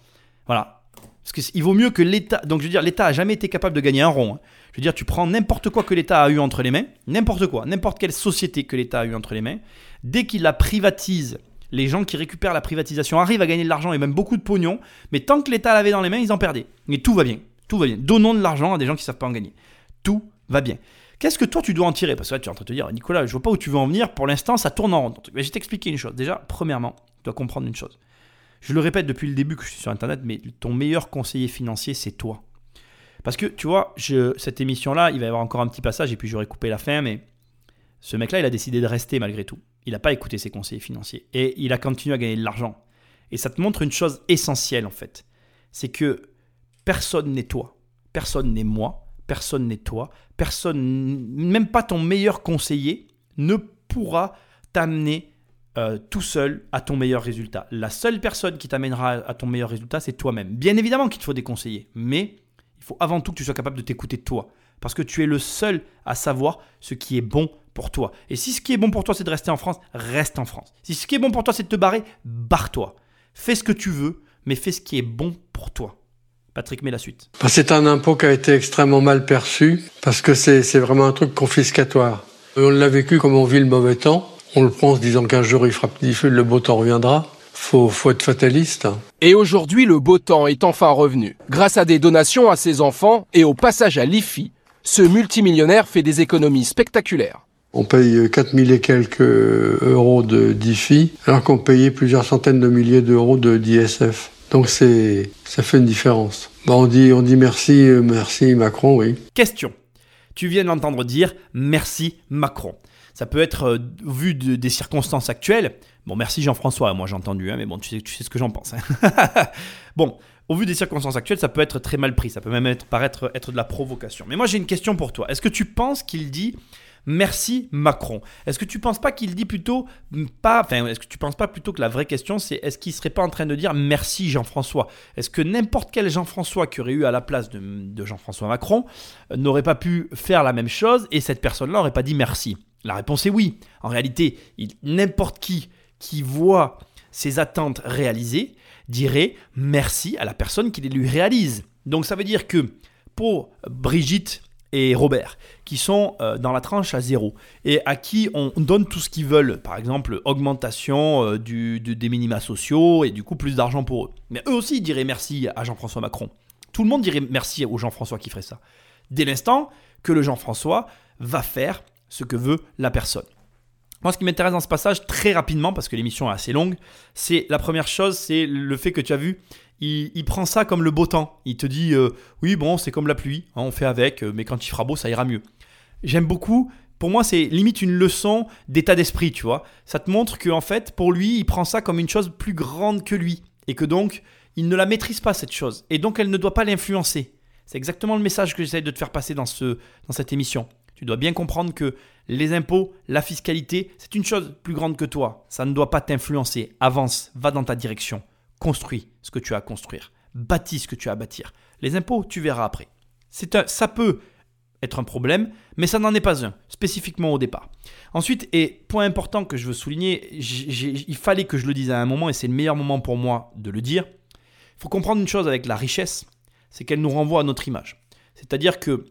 Voilà. Parce qu'il vaut mieux que l'État. Donc je veux dire, l'État a jamais été capable de gagner un rond. Hein. Je veux dire, tu prends n'importe quoi que l'État a eu entre les mains, n'importe quoi, n'importe quelle société que l'État a eu entre les mains, dès qu'il la privatise, les gens qui récupèrent la privatisation arrivent à gagner de l'argent et même beaucoup de pognon, mais tant que l'État l'avait dans les mains, ils en perdaient. Mais tout va bien, tout va bien. Donnons de l'argent à des gens qui ne savent pas en gagner. Tout va bien. Qu'est-ce que toi tu dois en tirer? Parce que là, tu es en train de te dire, Nicolas, je vois pas où tu veux en venir. Pour l'instant, ça tourne en rond. je vais t'expliquer une chose. Déjà, premièrement, tu dois comprendre une chose. Je le répète depuis le début que je suis sur Internet, mais ton meilleur conseiller financier, c'est toi. Parce que, tu vois, cette émission-là, il va y avoir encore un petit passage et puis j'aurais coupé la fin, mais ce mec-là, il a décidé de rester malgré tout. Il n'a pas écouté ses conseillers financiers et il a continué à gagner de l'argent. Et ça te montre une chose essentielle, en fait. C'est que personne n'est toi. Personne n'est moi. Personne n'est toi. Personne, même pas ton meilleur conseiller, ne pourra t'amener euh, tout seul à ton meilleur résultat. La seule personne qui t'amènera à ton meilleur résultat, c'est toi-même. Bien évidemment qu'il te faut des conseillers, mais il faut avant tout que tu sois capable de t'écouter toi. Parce que tu es le seul à savoir ce qui est bon pour toi. Et si ce qui est bon pour toi, c'est de rester en France, reste en France. Si ce qui est bon pour toi, c'est de te barrer, barre-toi. Fais ce que tu veux, mais fais ce qui est bon pour toi. Patrick, mets la suite. Bah, c'est un impôt qui a été extrêmement mal perçu parce que c'est vraiment un truc confiscatoire. On l'a vécu comme on vit le mauvais temps. On le prend en se disant qu'un jour il fera petit feu, le beau temps reviendra. Faut, faut être fataliste. Et aujourd'hui, le beau temps est enfin revenu. Grâce à des donations à ses enfants et au passage à l'IFI, ce multimillionnaire fait des économies spectaculaires. On paye 4000 et quelques euros de d'IFI, alors qu'on payait plusieurs centaines de milliers d'euros de d'ISF. Donc c'est, ça fait une différence. Bah on dit, on dit merci, euh, merci Macron, oui. Question. Tu viens d'entendre dire merci Macron. Ça peut être euh, vu de- des circonstances actuelles. Bon, merci Jean-François, moi j'ai entendu, hein, mais bon, tu sais, tu sais ce que j'en pense. hein. bon, au vu des circonstances actuelles, ça peut être très mal pris. Ça peut même paraître être de la provocation. Mais moi j'ai une question pour toi. Est-ce que tu penses qu'il dit merci Macron Est-ce que tu penses pas qu'il dit plutôt pas enfin est-ce que tu penses pas plutôt que la vraie question c'est est-ce qu'il serait pas en train de dire merci Jean-François Est-ce que n'importe quel Jean-François qui aurait eu à la place de, de Jean-François Macron euh, n'aurait pas pu faire la même chose et cette personne-là n'aurait pas dit merci La réponse est oui. En réalité, n'importe qui qui voit ses attentes réalisées dirait merci à la personne qui les lui réalise. Donc ça veut dire que pour Brigitte et Robert, qui sont euh, dans la tranche à zéro, et à qui on donne tout ce qu'ils veulent, par exemple augmentation euh, des minima sociaux, et du coup plus d'argent pour eux. Mais eux aussi diraient merci à Jean-François Macron. Tout le monde dirait merci au Jean-François qui ferait ça. Dès l'instant que le Jean-François va faire ce que veut la personne. Moi, ce qui m'intéresse dans ce passage, très rapidement, parce que l'émission est assez longue, c'est la première chose, c'est le fait que tu as vu, il, prend ça comme le beau temps. Il te dit, euh, oui, bon, c'est comme la pluie, hein, on fait avec, euh, mais quand il fera beau, ça ira mieux. J'aime beaucoup. Pour moi, c'est limite une leçon d'état d'esprit, tu vois. Ça te montre que en fait, pour lui, il prend ça comme une chose plus grande que lui, et que donc, il ne la maîtrise pas cette chose, et donc elle ne doit pas l'influencer. C'est exactement le message que j'essaie de te faire passer dans, ce, dans cette émission. Tu dois bien comprendre que les impôts, la fiscalité, c'est une chose plus grande que toi. Ça ne doit pas t'influencer. Avance, va dans ta direction. Construis ce que tu as à construire. Bâtis ce que tu as à bâtir. Les impôts, tu verras après. C'est ça peut être un problème, mais ça n'en est pas un, spécifiquement au départ. Ensuite, et point important que je veux souligner, il fallait que je le dise à un moment, et c'est le meilleur moment pour moi de le dire. Il faut comprendre une chose avec la richesse, c'est qu'elle nous renvoie à notre image. C'est-à-dire que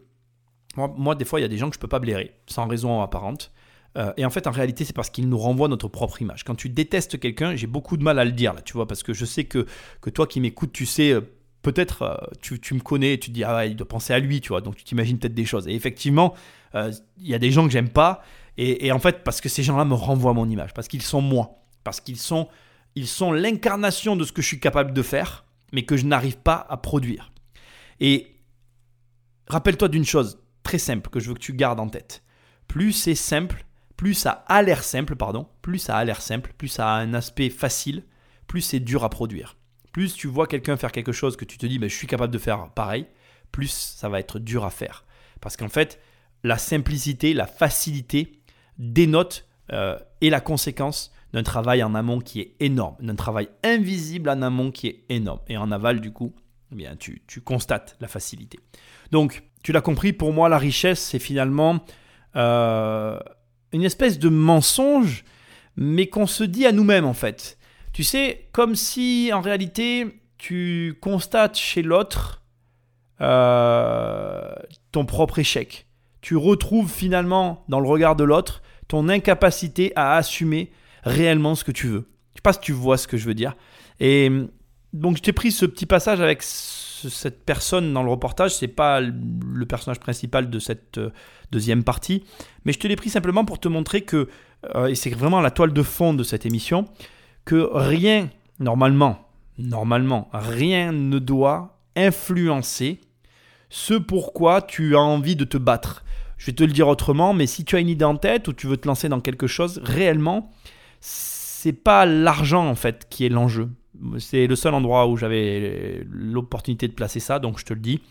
moi, des fois, il y a des gens que je peux pas blairer, sans raison apparente. Euh, et en fait, en réalité, c'est parce qu'ils nous renvoient notre propre image. Quand tu détestes quelqu'un, j'ai beaucoup de mal à le dire, là, tu vois, parce que je sais que, que toi qui m'écoutes, tu sais, euh, peut-être, euh, tu, tu me connais, et tu te dis, ah il doit penser à lui, tu vois, donc tu t'imagines peut-être des choses. Et effectivement, il y a des gens que j'aime pas, et, et en fait, parce que ces gens-là me renvoient mon image, parce qu'ils sont moi, parce qu'ils sont, ils sont l'incarnation de ce que je suis capable de faire, mais que je n'arrive pas à produire. Et rappelle-toi d'une chose très simple que je veux que tu gardes en tête. Plus c'est simple, plus ça a l'air simple, pardon, plus ça a l'air simple, plus ça a un aspect facile, plus c'est dur à produire. Plus tu vois quelqu'un faire quelque chose que tu te dis, ben, je suis capable de faire pareil, plus ça va être dur à faire. Parce qu'en fait, la simplicité, la facilité dénote euh, et la conséquence d'un travail en amont qui est énorme, d'un travail invisible en amont qui est énorme. Et en aval, du coup, eh bien, tu, tu constates la facilité. Donc, tu l'as compris, pour moi, la richesse, c'est finalement euh, une espèce de mensonge, mais qu'on se dit à nous-mêmes, en fait. Tu sais, comme si, en réalité, tu constates chez l'autre euh, ton propre échec. Tu retrouves finalement, dans le regard de l'autre, ton incapacité à assumer réellement ce que tu veux. Je sais pas si tu vois ce que je veux dire. Et donc, je t'ai pris ce petit passage avec ce- cette personne dans le reportage. C'est pas le personnage principal de cette euh, deuxième partie, mais je te l'ai pris simplement pour te montrer que, euh, et c'est vraiment la toile de fond de cette émission, que rien, normalement, normalement, rien ne doit influencer ce pourquoi tu as envie de te battre. Je vais te le dire autrement, mais si tu as une idée en tête ou tu veux te lancer dans quelque chose, réellement, c'est pas l'argent en fait qui est l'enjeu. C'est le seul endroit où j'avais l'opportunité de placer ça, donc je te le dis.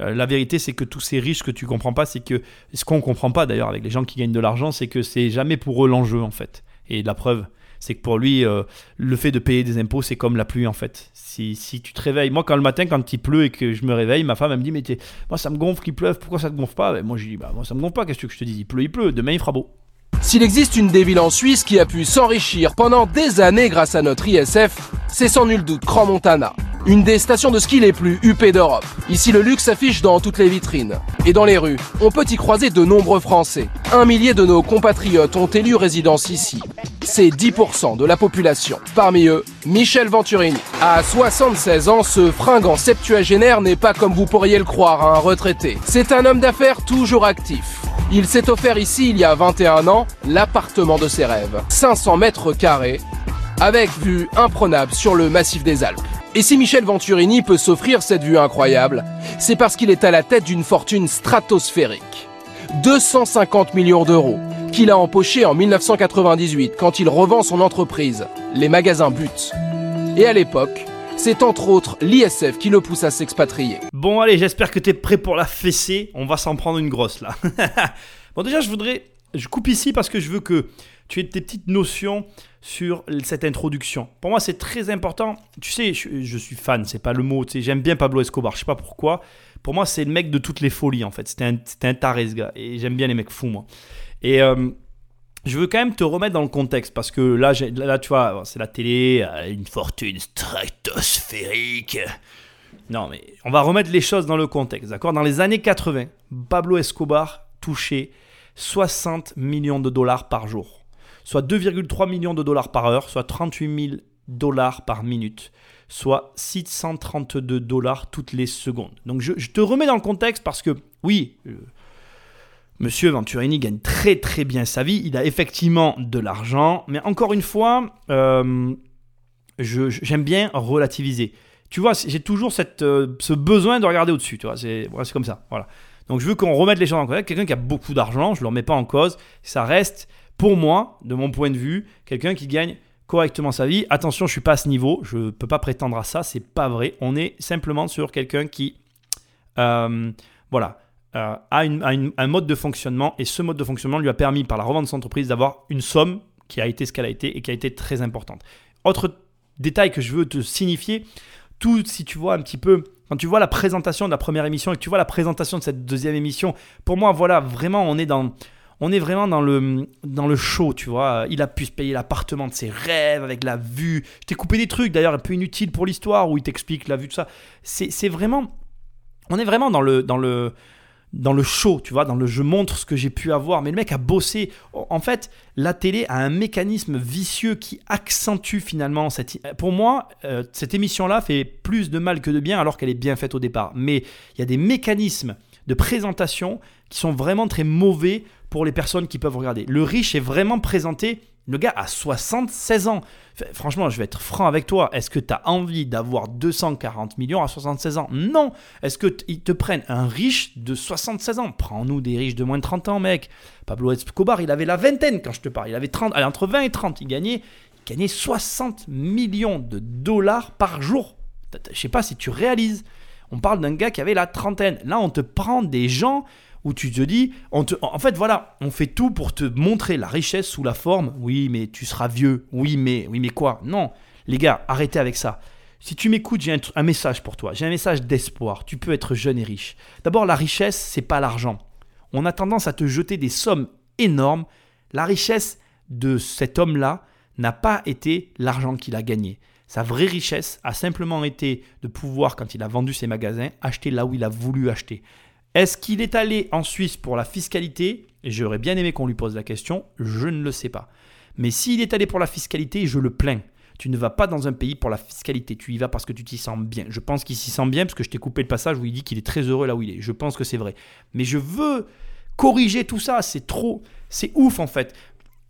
Euh, la vérité, c'est que tous ces riches que tu comprends pas, c'est que ce qu'on comprend pas d'ailleurs avec les gens qui gagnent de l'argent, c'est que c'est jamais pour eux l'enjeu en fait. Et la preuve, c'est que pour lui, euh, le fait de payer des impôts, c'est comme la pluie en fait. Si, si tu te réveilles, moi quand le matin, quand il pleut et que je me réveille, ma femme elle me dit mais moi ça me gonfle qu'il pleuve, pourquoi ça te gonfle pas? Ben, Moi je dis bah moi ça me gonfle pas, qu'est-ce que je te dis Il pleut, il pleut, demain il fera beau. S'il existe une des villes en Suisse qui a pu s'enrichir pendant des années grâce à notre ISF, c'est sans nul doute Cran-Montana. Une des stations de ski les plus huppées d'Europe. Ici, le luxe s'affiche dans toutes les vitrines. Et dans les rues, on peut y croiser de nombreux Français. Un millier de nos compatriotes ont élu résidence ici. C'est 10% de la population. Parmi eux, Michel Venturini. À 76 ans, ce fringant septuagénaire n'est pas comme vous pourriez le croire, un retraité. C'est un homme d'affaires toujours actif. Il s'est offert ici, il y a 21 ans, l'appartement de ses rêves. 500 mètres carrés, avec vue imprenable sur le massif des Alpes. Et si Michel Venturini peut s'offrir cette vue incroyable, c'est parce qu'il est à la tête d'une fortune stratosphérique. 250 millions d'euros qu'il a empoché en 1998 quand il revend son entreprise, les magasins But. Et à l'époque, c'est entre autres l'ISF qui le pousse à s'expatrier. Bon, allez, j'espère que t'es prêt pour la fessée. On va s'en prendre une grosse là. bon, déjà, je voudrais. Je coupe ici parce que je veux que tu aies tes petites notions sur cette introduction. Pour moi, c'est très important. Tu sais, je, suis fan, c'est pas le mot. J'aime bien Pablo Escobar, je sais pas pourquoi. Pour moi, c'est le mec de toutes les folies en fait. C'était un, un taré ce gars. Et j'aime bien les mecs fous, moi. Et euh, je veux quand même te remettre dans le contexte parce que là, là tu vois, c'est la télé, euh, une fortune stratosphérique. Non, mais on va remettre les choses dans le contexte, d'accord? Dans les années 80, Pablo Escobar touchait 60 millions de dollars par jour soit 2,3 millions de dollars par heure, soit 38 000 dollars par minute, soit 632 dollars toutes les secondes. Donc je, te remets dans le contexte parce que oui, euh, Monsieur Venturini gagne très très bien sa vie, il a effectivement de l'argent, mais encore une fois, euh, j'aime bien relativiser. Tu vois, j'ai toujours cette, euh, ce besoin de regarder au-dessus, tu vois, c'est comme ça, voilà. Donc je veux qu'on remette les choses en contexte. Quelqu'un qui a beaucoup d'argent, je ne le remets pas en cause, ça reste pour moi, de mon point de vue, quelqu'un qui gagne correctement sa vie. Attention, je suis pas à ce niveau, je ne peux pas prétendre à ça, c'est pas vrai. On est simplement sur quelqu'un qui, euh, voilà, euh, a, un mode de fonctionnement et ce mode de fonctionnement lui a permis par la revente de son entreprise d'avoir une somme qui a été ce qu'elle a été et qui a été très importante. Autre détail que je veux te signifier, tout si tu vois un petit peu quand tu vois la présentation de la première émission et que tu vois la présentation de cette deuxième émission, pour moi, voilà, vraiment, on est dans, on est vraiment dans le, dans le show, tu vois. Il a pu se payer l'appartement de ses rêves avec la vue. Je t'ai coupé des trucs d'ailleurs un peu inutiles pour l'histoire où il t'explique la vue, tout ça. C'est vraiment. On est vraiment dans le, dans le, dans le show, tu vois, dans le je montre ce que j'ai pu avoir. Mais le mec a bossé. En fait, la télé a un mécanisme vicieux qui accentue finalement cette. Pour moi, euh, cette émission-là fait plus de mal que de bien alors qu'elle est bien faite au départ. Mais il y a des mécanismes de présentation qui sont vraiment très mauvais pour les personnes qui peuvent regarder. Le riche est vraiment présenté, le gars a 76 ans. Franchement, je vais être franc avec toi. Est-ce que tu as envie d'avoir 240 millions à 76 ans? Non. Est-ce qu'ils te prennent un riche de 76 ans? Prends-nous des riches de moins de 30 ans, mec. Pablo Escobar, il avait la vingtaine quand je te parle. Il avait 30, allez, entre 20 et 30. Il gagnait, il gagnait 60 millions de dollars par jour. Je sais pas si tu réalises. On parle d'un gars qui avait la trentaine. Là, on te prend des gens où tu te dis, on te, en fait voilà, on fait tout pour te montrer la richesse sous la forme, oui mais tu seras vieux, oui mais, oui mais quoi? Non, les gars, arrêtez avec ça. Si tu m'écoutes, j'ai un, message pour toi, j'ai un message d'espoir, tu peux être jeune et riche. D'abord, la richesse, c'est pas l'argent. On a tendance à te jeter des sommes énormes. La richesse de cet homme-là n'a pas été l'argent qu'il a gagné. Sa vraie richesse a simplement été de pouvoir, quand il a vendu ses magasins, acheter là où il a voulu acheter. Est-ce qu'il est allé en Suisse pour la fiscalité? J'aurais bien aimé qu'on lui pose la question, je ne le sais pas. Mais s'il est allé pour la fiscalité, je le plains. Tu ne vas pas dans un pays pour la fiscalité, tu y vas parce que tu t'y sens bien. Je pense qu'il s'y sent bien parce que je t'ai coupé le passage où il dit qu'il est très heureux là où il est. Je pense que c'est vrai. Mais je veux corriger tout ça, c'est trop, c'est ouf en fait.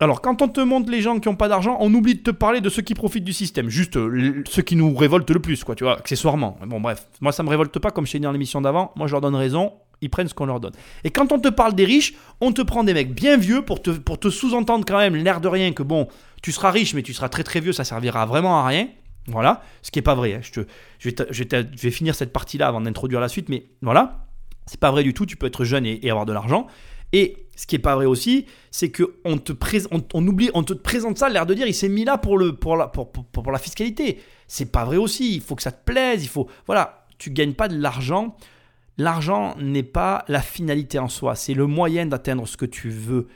Alors, quand on te montre les gens qui n'ont pas d'argent, on oublie de te parler de ceux qui profitent du système. Juste euh, ceux qui nous révoltent le plus, quoi, tu vois, accessoirement. Bon, bref, moi ça me révolte pas, comme je t'ai dit dans l'émission d'avant. Moi, je leur donne raison ils prennent ce qu'on leur donne. Et quand on te parle des riches, on te prend des mecs bien vieux pour te, pour te sous-entendre quand même l'air de rien que bon, tu seras riche mais tu seras très très vieux, ça servira vraiment à rien. Voilà, ce qui est pas vrai. Hein. Je, te, je, vais finir cette partie-là avant d'introduire la suite, mais voilà, c'est pas vrai du tout. Tu peux être jeune et, avoir de l'argent. Et ce qui est pas vrai aussi, c'est que on te présente, on, oublie, on te présente ça, l'air de dire, il s'est mis là pour le, pour la, pour, pour, pour la fiscalité. C'est pas vrai aussi. Il faut que ça te plaise. Il faut, voilà, tu gagnes pas de l'argent L'argent n'est pas la finalité en soi, c'est le moyen d'atteindre ce que tu veux.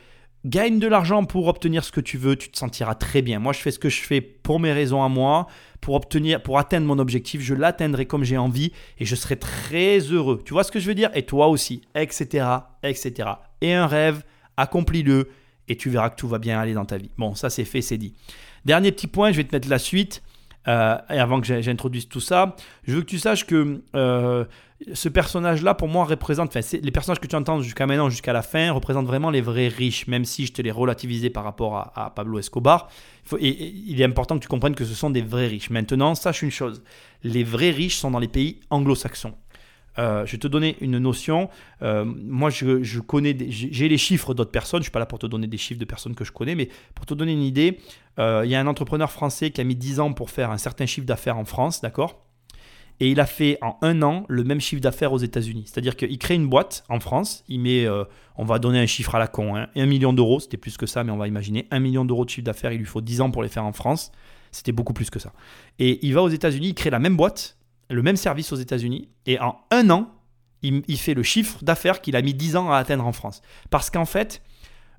gagne de l'argent pour obtenir ce que tu veux, tu te sentiras très bien. Moi, je fais ce que je fais pour mes raisons à moi, pour obtenir, pour atteindre mon objectif. Je l'atteindrai comme j'ai envie et je serai très heureux. Tu vois ce que je veux dire? Et toi aussi, etc., etc. Et un rêve, accomplis-le et tu verras que tout va bien aller dans ta vie. Bon, ça c'est fait, c'est dit. Dernier petit point, je vais te mettre la suite. Euh, et avant que j'introduise tout ça, je veux que tu saches que euh, ce personnage-là, pour moi, représente, enfin, les personnages que tu entends jusqu'à maintenant, jusqu'à la fin, représentent vraiment les vrais riches, même si je te les relativisé par rapport à, Pablo Escobar. Il, et, il est important que tu comprennes que ce sont des vrais riches. Maintenant, sache une chose, les vrais riches sont dans les pays anglo-saxons. Euh, je vais te donner une notion. Euh, moi, je, connais, j'ai les chiffres d'autres personnes. Je suis pas là pour te donner des chiffres de personnes que je connais, mais pour te donner une idée, euh, il y a un entrepreneur français qui a mis 10 ans pour faire un certain chiffre d'affaires en France, d'accord? Et il a fait en un an le même chiffre d'affaires aux États-Unis. C'est-à-dire qu'il crée une boîte en France. Il met, on va donner un chiffre à la con, hein, 1 million d'euros. C'était plus que ça, mais on va imaginer 1 million d'euros de chiffre d'affaires. Il lui faut 10 ans pour les faire en France. C'était beaucoup plus que ça. Et il va aux États-Unis, il crée la même boîte le même service aux États-Unis et en un an, il, fait le chiffre d'affaires qu'il a mis 10 ans à atteindre en France. Parce qu'en fait,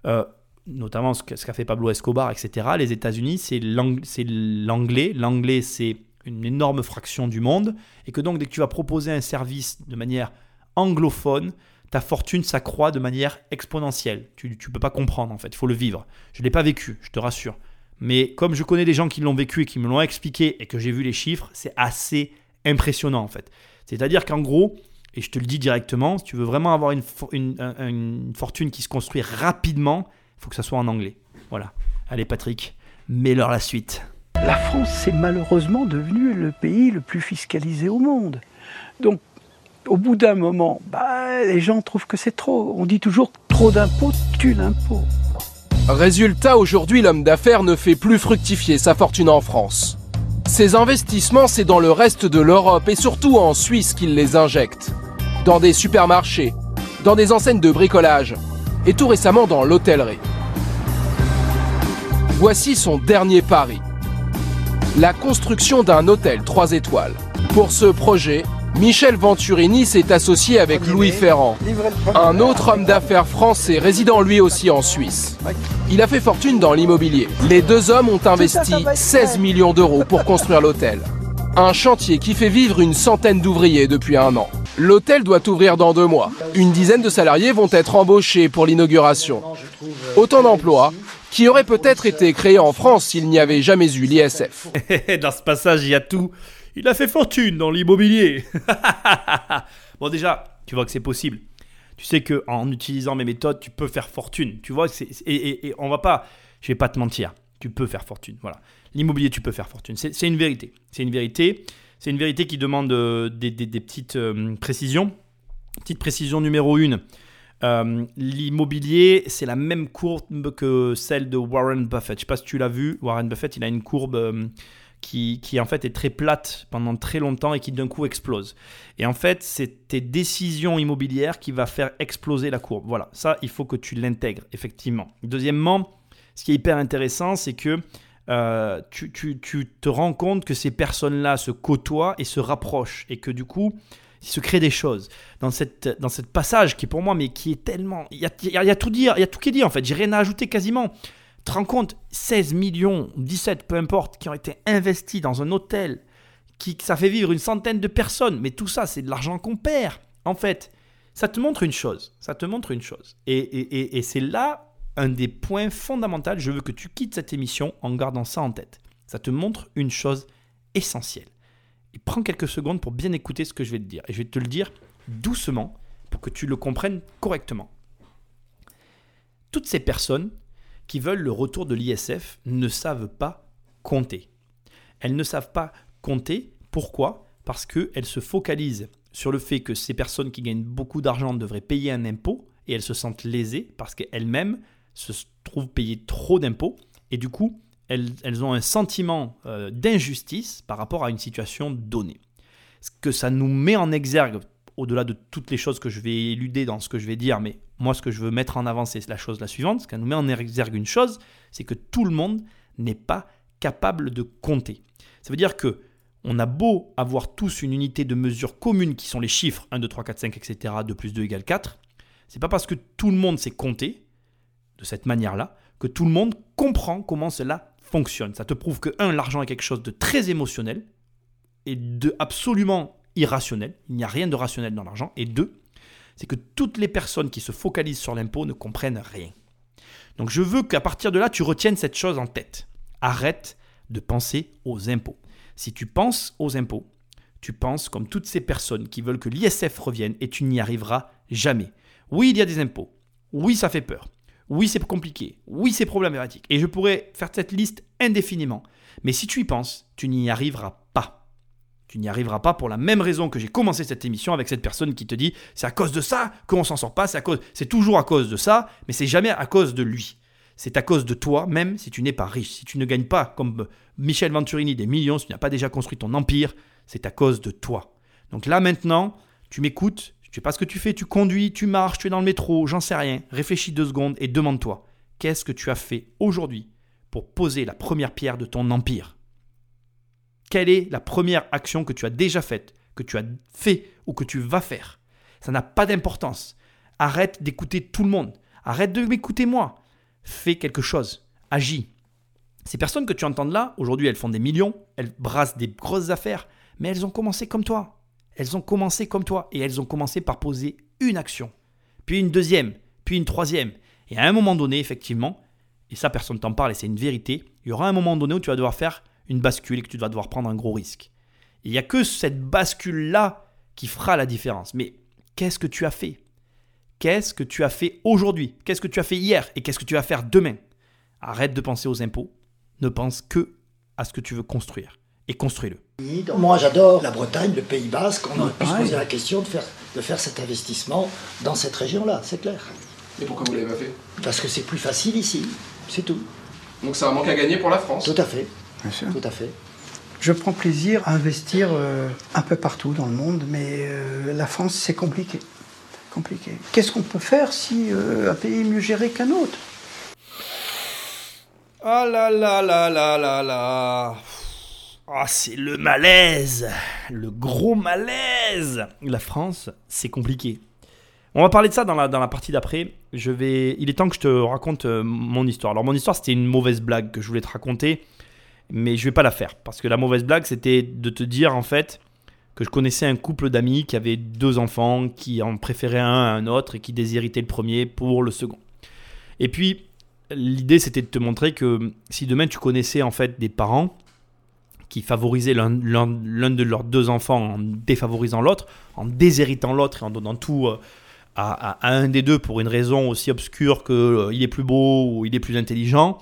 euh, notamment ce qu'a fait Pablo Escobar, etc., les États-Unis, c'est l'anglais. L'anglais, c'est une énorme fraction du monde. Et que donc, dès que tu vas proposer un service de manière anglophone, ta fortune s'accroît de manière exponentielle. Tu ne peux pas comprendre, en fait. Il faut le vivre. Je ne l'ai pas vécu, je te rassure. Mais comme je connais des gens qui l'ont vécu et qui me l'ont expliqué et que j'ai vu les chiffres, c'est assez impressionnant en fait. C'est-à-dire qu'en gros, et je te le dis directement, si tu veux vraiment avoir une, une, fortune qui se construit rapidement, il faut que ça soit en anglais. Voilà. Allez Patrick, mets-leur la suite. La France, c'est malheureusement devenu le pays le plus fiscalisé au monde. Donc, au bout d'un moment, bah, les gens trouvent que c'est trop. On dit toujours trop d'impôts tue l'impôt. Résultat, aujourd'hui, l'homme d'affaires ne fait plus fructifier sa fortune en France. Ces investissements, c'est dans le reste de l'Europe et surtout en Suisse qu'il les injecte. Dans des supermarchés, dans des enseignes de bricolage et tout récemment dans l'hôtellerie. Voici son dernier pari. La construction d'un hôtel 3 étoiles. Pour ce projet, Michel Venturini s'est associé avec Louis Ferrand, un autre homme d'affaires français résidant lui aussi en Suisse. Il a fait fortune dans l'immobilier. Les deux hommes ont investi 16 millions d'euros pour construire l'hôtel. Un chantier qui fait vivre une centaine d'ouvriers depuis un an. L'hôtel doit ouvrir dans deux mois. Une dizaine de salariés vont être embauchés pour l'inauguration. Autant d'emplois qui auraient peut-être été créés en France s'il n'y avait jamais eu l'ISF. dans ce passage, il y a tout. Il a fait fortune dans l'immobilier. bon, déjà, tu vois que c'est possible. Tu sais que en utilisant mes méthodes, tu peux faire fortune. Tu vois, et, on va pas, je vais pas te mentir. Tu peux faire fortune. Voilà, l'immobilier, tu peux faire fortune. C'est une vérité. C'est une vérité. C'est une vérité qui demande euh, des, petites euh, précisions. Petite précision numéro une. Euh, l'immobilier, c'est la même courbe que celle de Warren Buffett. Je ne sais pas si tu l'as vu. Warren Buffett, il a une courbe qui, en fait est très plate pendant très longtemps et qui d'un coup explose. Et en fait, c'est tes décisions immobilières qui va faire exploser la courbe. Voilà, ça, il faut que tu l'intègres, effectivement. Deuxièmement, ce qui est hyper intéressant, c'est que euh, tu, te rends compte que ces personnes-là se côtoient et se rapprochent et que du coup, il se crée des choses. Dans cette, dans cette passage qui pour moi, mais qui est tellement... Il y a, y a tout dire, il y a tout qui est dit en fait, j'ai rien à ajouter quasiment te rends compte 16 millions, 17, peu importe, qui ont été investis dans un hôtel, qui, ça fait vivre une centaine de personnes, mais tout ça, c'est de l'argent qu'on perd. En fait, ça te montre une chose. Ça te montre une chose. Et, et c'est là un des points fondamentaux. Je veux que tu quittes cette émission en gardant ça en tête. Ça te montre une chose essentielle. Prends quelques secondes pour bien écouter ce que je vais te dire. Et je vais te le dire doucement pour que tu le comprennes correctement. Toutes ces personnes qui veulent le retour de l'ISF ne savent pas compter. Elles ne savent pas compter. Pourquoi? Parce qu'elles se focalisent sur le fait que ces personnes qui gagnent beaucoup d'argent devraient payer un impôt et elles se sentent lésées parce qu'elles-mêmes se trouvent payer trop d'impôts et du coup elles, ont un sentiment euh, d'injustice par rapport à une situation donnée. Ce que ça nous met en exergue, au-delà de toutes les choses que je vais éluder dans ce que je vais dire, mais moi, ce que je veux mettre en avant, c'est la chose la suivante. Ce qu'elle nous met en exergue une chose, c'est que tout le monde n'est pas capable de compter. Ça veut dire que on a beau avoir tous une unité de mesure commune qui sont les chiffres 1, 2, 3, 4, 5, etc. 2 plus 2 égale 4. C'est pas parce que tout le monde sait compter de cette manière-là que tout le monde comprend comment cela fonctionne. Ça te prouve que, un, l'argent est quelque chose de très émotionnel et de absolument irrationnel. Il n'y a rien de rationnel dans l'argent. Et deux, c'est que toutes les personnes qui se focalisent sur l'impôt ne comprennent rien. Donc je veux qu'à partir de là, tu retiennes cette chose en tête. Arrête de penser aux impôts. Si tu penses aux impôts, tu penses comme toutes ces personnes qui veulent que l'ISF revienne et tu n'y arriveras jamais. Oui, il y a des impôts. Oui, ça fait peur. Oui, c'est compliqué. Oui, c'est problématique. Et je pourrais faire cette liste indéfiniment. Mais si tu y penses, tu n'y arriveras pas. Tu n'y arriveras pas pour la même raison que j'ai commencé cette émission avec cette personne qui te dit c'est à cause de ça qu'on s'en sort pas, c'est à cause, c'est toujours à cause de ça, mais c'est jamais à cause de lui. C'est à cause de toi, même si tu n'es pas riche, si tu ne gagnes pas comme Michel Venturini des millions, si tu n'as pas déjà construit ton empire, c'est à cause de toi. Donc là maintenant, tu m'écoutes, je sais pas ce que tu fais, tu conduis, tu marches, tu es dans le métro, j'en sais rien. Réfléchis deux secondes et demande-toi, qu'est-ce que tu as fait aujourd'hui pour poser la première pierre de ton empire? Quelle est la première action que tu as déjà faite, que tu as fait ou que tu vas faire? Ça n'a pas d'importance. Arrête d'écouter tout le monde. Arrête de m'écouter moi. Fais quelque chose. Agis. Ces personnes que tu entends là, aujourd'hui, elles font des millions, elles brassent des grosses affaires, mais elles ont commencé comme toi. Elles ont commencé comme toi et elles ont commencé par poser une action, puis une deuxième, puis une troisième. Et à un moment donné, effectivement, et ça personne t'en parle et c'est une vérité, il y aura un moment donné où tu vas devoir faire une bascule et que tu vas devoir prendre un gros risque. Il n'y a que cette bascule-là qui fera la différence. Mais qu'est-ce que tu as fait? Qu'est-ce que tu as fait aujourd'hui? Qu'est-ce que tu as fait hier Et qu'est-ce que tu vas faire demain? Arrête de penser aux impôts. Ne pense que à ce que tu veux construire et construis-le. Moi, j'adore la Bretagne, le Pays Basque. On aurait pu se poser la question de faire, de faire cet investissement dans cette région-là, c'est clair. Et pourquoi vous l'avez pas fait? Parce que c'est plus facile ici, c'est tout. Donc c'est un manque à gagner pour la France? Tout à fait. Tout à fait. Je prends plaisir à investir euh, un peu partout dans le monde, mais euh, la France, c'est compliqué. Compliqué. Qu'est-ce qu'on peut faire si euh, un pays est mieux géré qu'un autre? Ah là là là là là là ah, c'est le malaise, le gros malaise. La France, c'est compliqué. On va parler de ça dans la, dans la partie d'après. Je vais, il est temps que je te raconte euh, mon histoire. Alors mon histoire, c'était une mauvaise blague que je voulais te raconter, mais je vais pas la faire parce que la mauvaise blague, c'était de te dire en fait que je connaissais un couple d'amis qui avait deux enfants, qui en préféraient un à un autre et qui désiritaient le premier pour le second. Et puis l'idée, c'était de te montrer que si demain tu connaissais en fait des parents qui favorisaient l'un de leurs deux enfants en défavorisant l'autre, en déshéritant l'autre et en donnant tout euh, à, un des deux pour une raison aussi obscure qu'il euh, il est plus beau ou il est plus intelligent,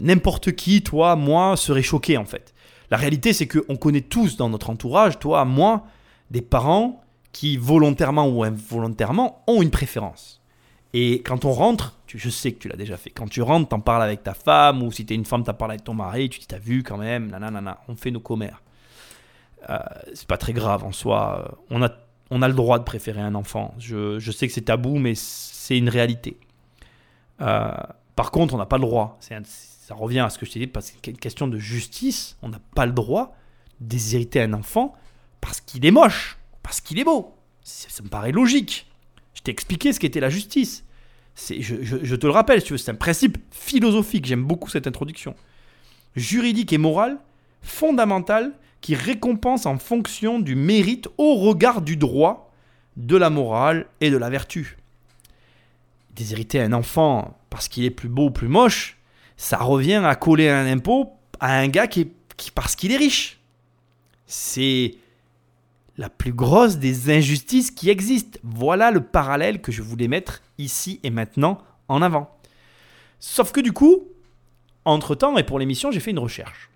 n'importe qui, toi, moi, serait choqué en fait. La réalité, c'est qu'on connaît tous dans notre entourage, toi, moi, des parents qui volontairement ou involontairement ont une préférence. Et quand on rentre, je sais que tu l'as déjà fait, quand tu rentres, t'en parles avec ta femme, ou si t'es une femme, t'en parles avec ton mari, tu dis t'as vu quand même, nanana, on fait nos commères. Euh, c'est pas très grave en soi. On a, on a le droit de préférer un enfant. Je, sais que c'est tabou, mais c'est une réalité. Euh, par contre, on n'a pas le droit. ça revient à ce que je t'ai dit, parce que c'est une question de justice. On n'a pas le droit de déshériter un enfant parce qu'il est moche, parce qu'il est beau. ça me paraît logique. Je t'ai expliqué ce qu'était la justice. Je, je, te le rappelle, c'est un principe philosophique. J'aime beaucoup cette introduction. Juridique et moral, fondamental, qui récompense en fonction du mérite au regard du droit, de la morale et de la vertu. Déshériter un enfant parce qu'il est plus beau ou plus moche, ça revient à coller un impôt à un gars qui parce qu'il est riche. C'est la plus grosse des injustices qui existent. Voilà le parallèle que je voulais mettre ici et maintenant en avant. Sauf que du coup, entre-temps et pour l'émission, j'ai fait une recherche.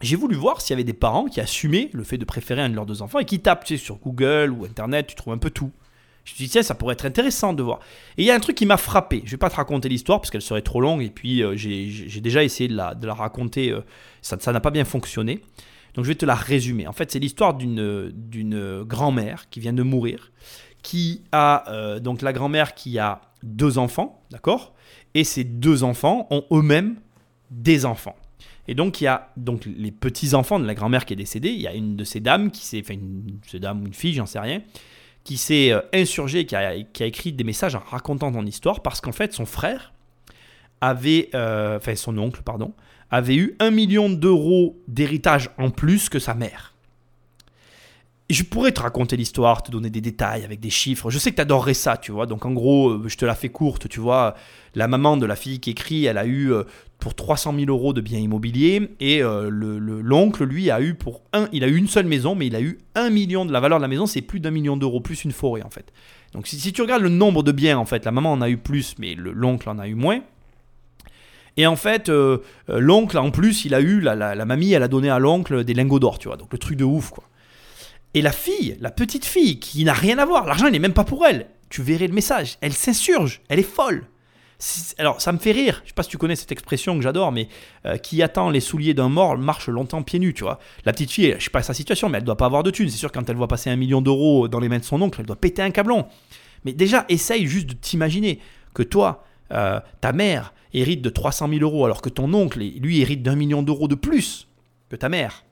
J'ai voulu voir s'il y avait des parents qui assumaient le fait de préférer un de leurs deux enfants et qui tapent sur Google ou Internet, tu trouves un peu tout. Je me suis dit, tiens, ça pourrait être intéressant de voir. Et il y a un truc qui m'a frappé. Je ne vais pas te raconter l'histoire parce qu'elle serait trop longue et puis euh, j'ai déjà essayé de la, de la raconter. Euh, ça n'a pas bien fonctionné. Donc je vais te la résumer. En fait, c'est l'histoire d'une grand-mère qui vient de mourir, qui a euh, donc la grand-mère qui a deux enfants, d'accord? Et ces deux enfants ont eux-mêmes des enfants. Et donc il y a donc les petits enfants de la grand-mère qui est décédée. Il y a une de ces dames qui s'est, enfin une, dame ou une fille, j'en sais rien, qui s'est euh, insurgée, qui a, qui a écrit des messages en racontant son histoire parce qu'en fait son frère avait, euh, enfin son oncle, pardon, avait eu un million d'euros d'héritage en plus que sa mère. Je pourrais te raconter l'histoire, te donner des détails avec des chiffres. Je sais que tu adorerais ça, tu vois. Donc en gros, euh, je te la fais courte, tu vois. La maman de la fille qui écrit, elle a eu euh, pour 300 000 euros de biens immobiliers et euh, le- le- l'oncle, lui, a eu pour un, il a eu une seule maison, mais il a eu un million de la valeur de la maison, c'est plus d'un million d'euros, plus une forêt en fait. Donc si, si tu regardes le nombre de biens, en fait, la maman en a eu plus, mais le- l'oncle en a eu moins. Et en fait, euh, euh, l'oncle, en plus, il a eu, la, mamie, elle a donné à l'oncle des lingots d'or, tu vois. Donc le truc de ouf, quoi. Et la fille, la petite fille, qui n'a rien à voir, l'argent, il n'est même pas pour elle. Tu verrais le message. Elle s'insurge, elle est folle. Alors, ça me fait rire. Je sais pas si tu connais cette expression que j'adore, mais euh, qui attend les souliers d'un mort marche longtemps pieds nus, tu vois. La petite fille, je sais pas sa situation, mais elle doit pas avoir de thunes. C'est sûr, quand elle voit passer un million d'euros dans les mains de son oncle, elle doit péter un câblon. Mais déjà, essaye juste de t'imaginer que toi, euh, ta mère hérite de 300 000 euros, alors que ton oncle, lui, hérite d'un million d'euros de plus que ta mère.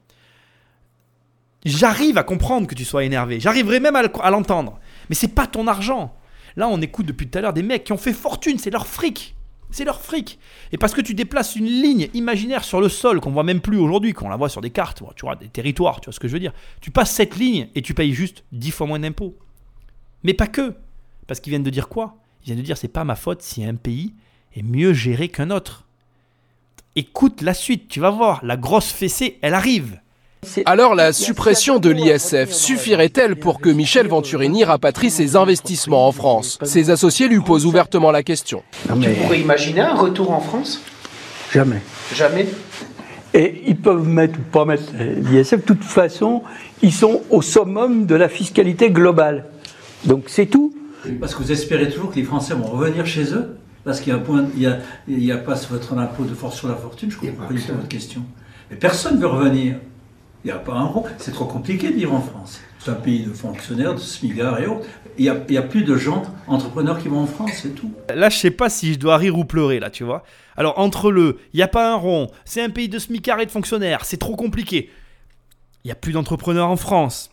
J'arrive à comprendre que tu sois énervé. J'arriverai même à le- à l'entendre. Mais c'est pas ton argent. Là, on écoute depuis tout à l'heure des mecs qui ont fait fortune. C'est leur fric. C'est leur fric. Et parce que tu déplaces une ligne imaginaire sur le sol qu'on voit même plus aujourd'hui, qu'on la voit sur des cartes, tu vois, des territoires, tu vois ce que je veux dire. Tu passes cette ligne et tu payes juste 10 fois moins d'impôts. Mais pas que. Parce qu'ils viennent de dire quoi? Ils viennent de dire c'est pas ma faute si un pays est mieux géré qu'un autre. Écoute la suite, tu vas voir, la grosse fessée, elle arrive. Alors la suppression de l'ISF suffirait-elle pour que Michel Venturini rapatrie ses investissements en France Ses associés lui posent ouvertement la question. Mais pourrais imaginer un retour en France? Jamais. Jamais. Et ils peuvent mettre ou pas mettre l'ISF. De toute façon, ils sont au summum de la fiscalité globale. Donc c'est tout. Parce que vous espérez toujours que les Français vont revenir chez eux Parce qu'il y a, un point, il y a, il y a pas votre impôt de force sur la fortune, je comprends pas du tout votre question. Mais personne ne veut revenir. Il n'y a pas un rond. C'est trop compliqué de vivre en France. C'est un pays de fonctionnaires, de smigards et autres. Il n'y a, il y a plus de gens, entrepreneurs qui vont en France, c'est tout. Là, je sais pas si je dois rire ou pleurer, là, tu vois. Alors, entre le, il n'y a pas un rond, c'est un pays de smicards et de fonctionnaires, c'est trop compliqué. Il n'y a plus d'entrepreneurs en France.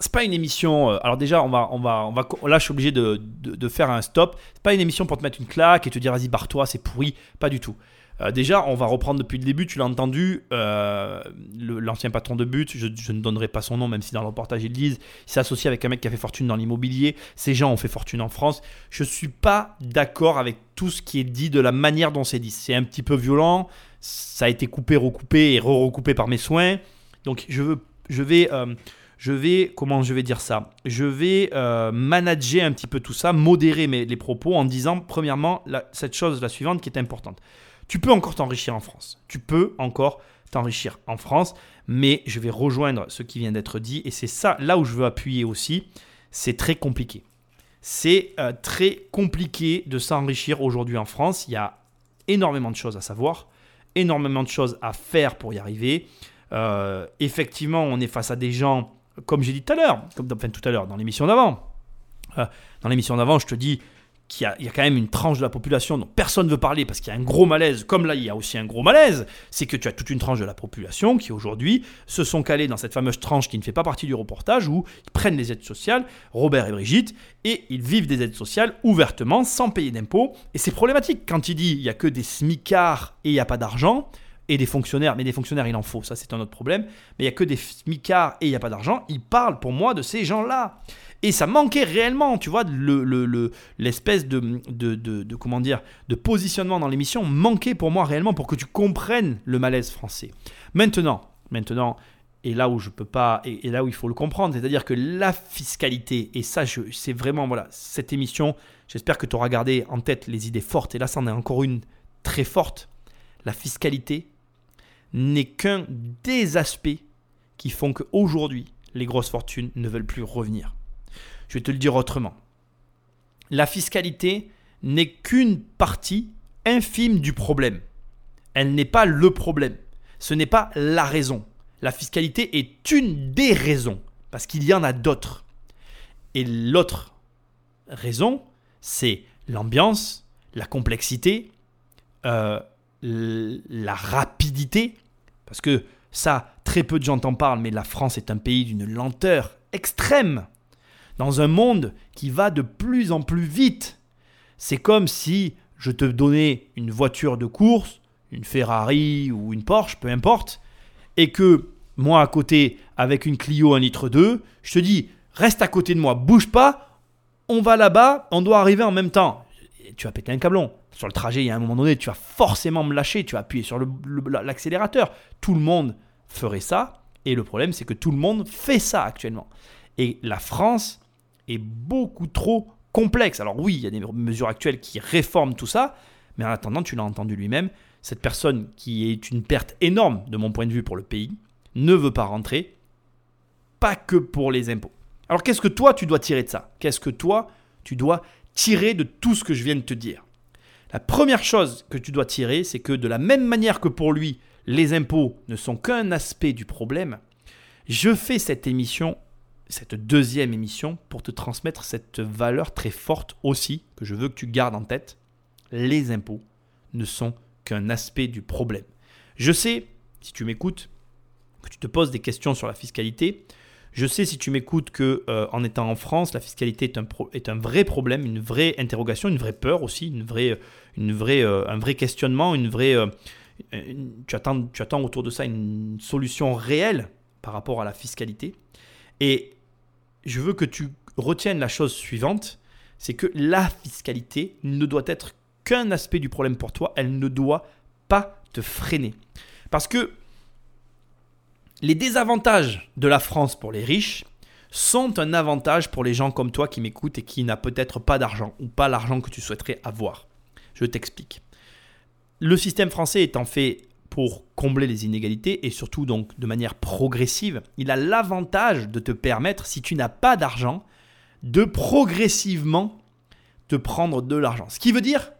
C'est pas une émission. euh, alors déjà, on va, on va, on va. Là, je suis obligé de, de, faire un stop. C'est pas une émission pour te mettre une claque et te dire vas-y barre-toi, c'est pourri. Pas du tout. Euh, déjà, on va reprendre depuis le début. Tu l'as entendu. euh, L'ancien patron de but, je, ne donnerai pas son nom, même si dans le reportage ils le disent. Il s'est associé avec un mec qui a fait fortune dans l'immobilier. Ces gens ont fait fortune en France. Je suis pas d'accord avec tout ce qui est dit de la manière dont c'est dit. C'est un petit peu violent. Ça a été coupé, recoupé et re-recoupé par mes soins. Donc je veux, je vais, je vais, comment je vais dire ça Je vais euh, manager un petit peu tout ça, modérer mes, les propos en disant, premièrement, cette chose, la suivante qui est importante. Tu peux encore t'enrichir en France. Tu peux encore t'enrichir en France, mais je vais rejoindre ce qui vient d'être dit et c'est ça, là où je veux appuyer aussi. C'est très compliqué. C'est euh, très compliqué de s'enrichir aujourd'hui en France. Il y a énormément de choses à savoir, énormément de choses à faire pour y arriver. Euh, effectivement, on est face à des gens, comme j'ai dit tout à l'heure, comme tout à l'heure dans l'émission d'avant. Euh, dans l'émission d'avant, je te dis qu'il y, a- quand même une tranche de la population dont personne ne veut parler parce qu'il y a un gros malaise. Comme là, il y a aussi un gros malaise, c'est que tu as toute une tranche de la population qui aujourd'hui se sont calés dans cette fameuse tranche qui ne fait pas partie du reportage où ils prennent les aides sociales, Robert et Brigitte, et ils vivent des aides sociales ouvertement sans payer d'impôts. Et c'est problématique quand il dit il y a que des smicards et il n'y a pas d'argent et des fonctionnaires, mais des fonctionnaires il en faut, ça c'est un autre problème, mais il n'y a que des smicards et il n'y a pas d'argent, il parle pour moi de ces gens-là. Et ça manquait réellement, tu vois, le, le- le- l'espèce de, comment dire, de positionnement dans l'émission manquait pour moi réellement pour que tu comprennes le malaise français. Maintenant, maintenant, et là où je peux pas, et, là où il faut le comprendre, c'est-à-dire que la fiscalité, et ça, c'est vraiment, voilà, cette émission, j'espère que tu auras gardé en tête les idées fortes, et là, c'en est encore une très forte. La fiscalité n'est qu'un des aspects qui font qu'aujourd'hui, les grosses fortunes ne veulent plus revenir. Je vais te le dire autrement. La fiscalité n'est qu'une partie infime du problème. Elle n'est pas le problème. Ce n'est pas la raison. La fiscalité est une des raisons, parce qu'il y en a d'autres. Et l'autre raison, c'est l'ambiance, la complexité, euh, la rapidité, parce que ça, très peu de gens t'en parlent, mais la France est un pays d'une lenteur extrême, dans un monde qui va de plus en plus vite. C'est comme si je te donnais une voiture de course, une Ferrari ou une Porsche, peu importe, et que moi à côté, avec une Clio 1 litre 2, je te dis, reste à côté de moi, bouge pas, on va là-bas, on doit arriver en même temps. Tu vas péter un câblon. Sur le trajet, il y a un moment donné, tu vas forcément me lâcher, tu vas appuyer sur l'accélérateur. Tout le monde ferait ça, et le problème, c'est que tout le monde fait ça actuellement. Et la France est beaucoup trop complexe. Alors oui, il y a des mesures actuelles qui réforment tout ça, mais en attendant, tu l'as entendu lui-même, cette personne qui est une perte énorme de mon point de vue pour le pays ne veut pas rentrer, pas que pour les impôts. Alors qu'est-ce que toi tu dois tirer de ça? Qu'est-ce que toi tu dois tirer de tout ce que je viens de te dire? La première chose que tu dois tirer, c'est que de la même manière que pour lui, les impôts ne sont qu'un aspect du problème, je fais cette émission, cette deuxième émission, pour te transmettre cette valeur très forte aussi, que je veux que tu gardes en tête. Les impôts ne sont qu'un aspect du problème. Je sais, si tu m'écoutes, que tu te poses des questions sur la fiscalité. Je sais, si tu m'écoutes, que euh, en étant en France, la fiscalité est un, est un vrai problème, une vraie interrogation, une vraie peur aussi, une vraie, une vraie, euh, un vrai questionnement, une vraie. euh, tu, attends, tu attends autour de ça une solution réelle par rapport à la fiscalité. Et je veux que tu retiennes la chose suivante, c'est que la fiscalité ne doit être qu'un aspect du problème pour toi, elle ne doit pas te freiner. Parce que les désavantages de la France pour les riches sont un avantage pour les gens comme toi qui m'écoutent et qui n'a peut-être pas d'argent ou pas l'argent que tu souhaiterais avoir. Je t'explique. Le système français étant fait pour combler les inégalités et surtout donc de manière progressive, il a l'avantage de te permettre, si tu n'as pas d'argent, de progressivement te prendre de l'argent. Ce qui veut dire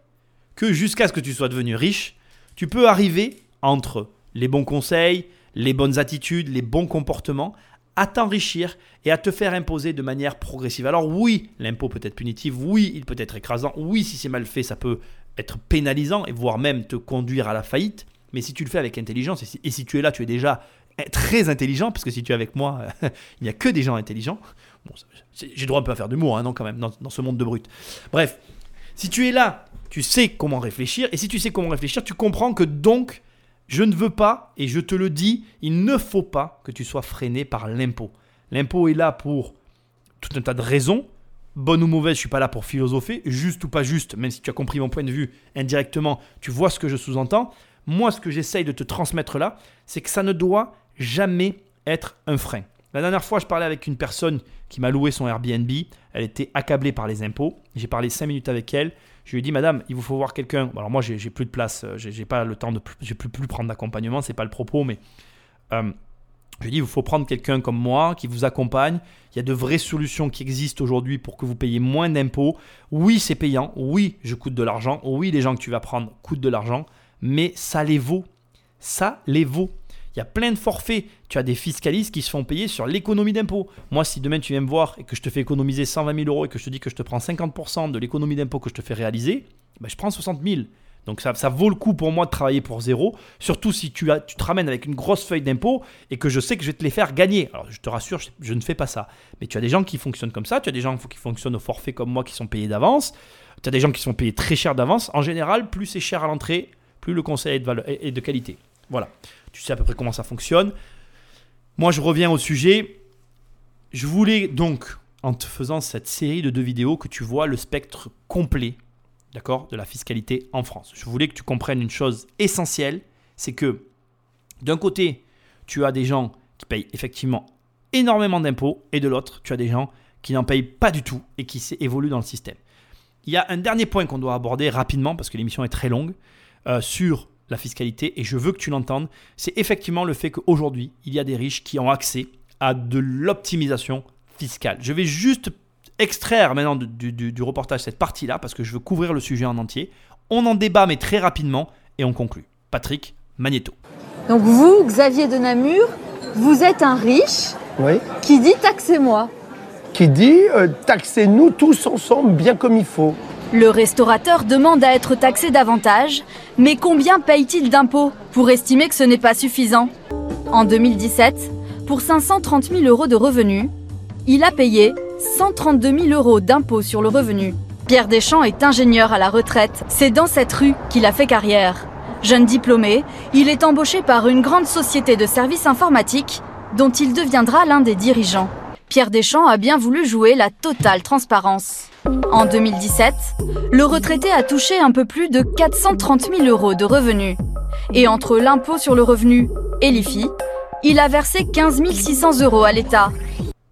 que jusqu'à ce que tu sois devenu riche, tu peux arriver entre les bons conseils, les bonnes attitudes, les bons comportements, à t'enrichir et à te faire imposer de manière progressive. Alors oui, l'impôt peut être punitif, oui, il peut être écrasant, oui, si c'est mal fait, ça peut être pénalisant et voire même te conduire à la faillite. Mais si tu le fais avec intelligence, et si, tu es là, tu es déjà très intelligent, parce que si tu es avec moi, il n'y a que des gens intelligents. Bon, j'ai droit un peu à faire d'humour, hein, non, quand même, dans, dans ce monde de brut. Bref, si tu es là, tu sais comment réfléchir, et si tu sais comment réfléchir, tu comprends que donc, je ne veux pas, et je te le dis, il ne faut pas que tu sois freiné par l'impôt. L'impôt est là pour tout un tas de raisons. Bonne ou mauvaise, je suis pas là pour philosopher. Juste ou pas juste, même si tu as compris mon point de vue indirectement, tu vois ce que je sous-entends. Moi, ce que j'essaye de te transmettre là, c'est que ça ne doit jamais être un frein. La dernière fois, je parlais avec une personne qui m'a loué son Airbnb. Elle était accablée par les impôts. J'ai parlé 5 minutes avec elle. Je lui ai dit, Madame, il vous faut voir quelqu'un. Alors moi, j'ai plus de place. euh, J'ai pas le temps de. J'ai plus prendre d'accompagnement. C'est pas le propos, mais euh, je lui ai dit, il vous faut prendre quelqu'un comme moi qui vous accompagne. Il y a de vraies solutions qui existent aujourd'hui pour que vous payiez moins d'impôts. Oui, c'est payant. Oui, je coûte de l'argent. Oui, les gens que tu vas prendre coûtent de l'argent. Mais ça les vaut. Ça les vaut. Il y a plein de forfaits. Tu as des fiscalistes qui se font payer sur l'économie d'impôts. Moi, si demain tu viens me voir et que je te fais économiser 120 000 euros et que je te dis que je te prends 50% de l'économie d'impôts que je te fais réaliser, ben, je prends 60 000. Donc ça, vaut le coup pour moi de travailler pour zéro, surtout si tu, as, tu te ramènes avec une grosse feuille d'impôt et que je sais que je vais te les faire gagner. Alors je te rassure, je, ne fais pas ça. Mais tu as des gens qui fonctionnent comme ça, tu as des gens qui fonctionnent au forfait comme moi qui sont payés d'avance, tu as des gens qui sont payés très cher d'avance. En général, plus c'est cher à l'entrée, plus le conseil est de qualité. Voilà, tu sais à peu près comment ça fonctionne. Moi, je reviens au sujet. Je voulais donc, en te faisant cette série de deux vidéos, que tu vois le spectre complet, d'accord, de la fiscalité en France. Je voulais que tu comprennes une chose essentielle, c'est que d'un côté, tu as des gens qui payent effectivement énormément d'impôts, et de l'autre, tu as des gens qui n'en payent pas du tout et qui évoluent dans le système. Il y a un dernier point qu'on doit aborder rapidement, parce que l'émission est très longue, euh, sur la fiscalité, et je veux que tu l'entendes, c'est effectivement le fait qu'aujourd'hui, il y a des riches qui ont accès à de l'optimisation fiscale. Je vais juste extraire maintenant du, du- du- reportage cette partie-là, parce que je veux couvrir le sujet en entier. On en débat, mais très rapidement, et on conclut. Patrick Magneto. Donc vous, Xavier de Namur, vous êtes un riche Oui. qui dit taxez-moi. Qui dit euh, taxez-nous tous ensemble bien comme il faut. Le restaurateur demande à être taxé davantage, mais combien paye-t-il d'impôts pour estimer que ce n'est pas suffisant? En 2017, pour 530 000 euros de revenus, il a payé 132 000 euros d'impôts sur le revenu. Pierre Deschamps est ingénieur à la retraite. C'est dans cette rue qu'il a fait carrière. Jeune diplômé, il est embauché par une grande société de services informatiques dont il deviendra l'un des dirigeants. Pierre Deschamps a bien voulu jouer la totale transparence. En 2017, le retraité a touché un peu plus de 430 000 euros de revenus. Et entre l'impôt sur le revenu et l'IFI, il a versé 15 600 euros à l'État.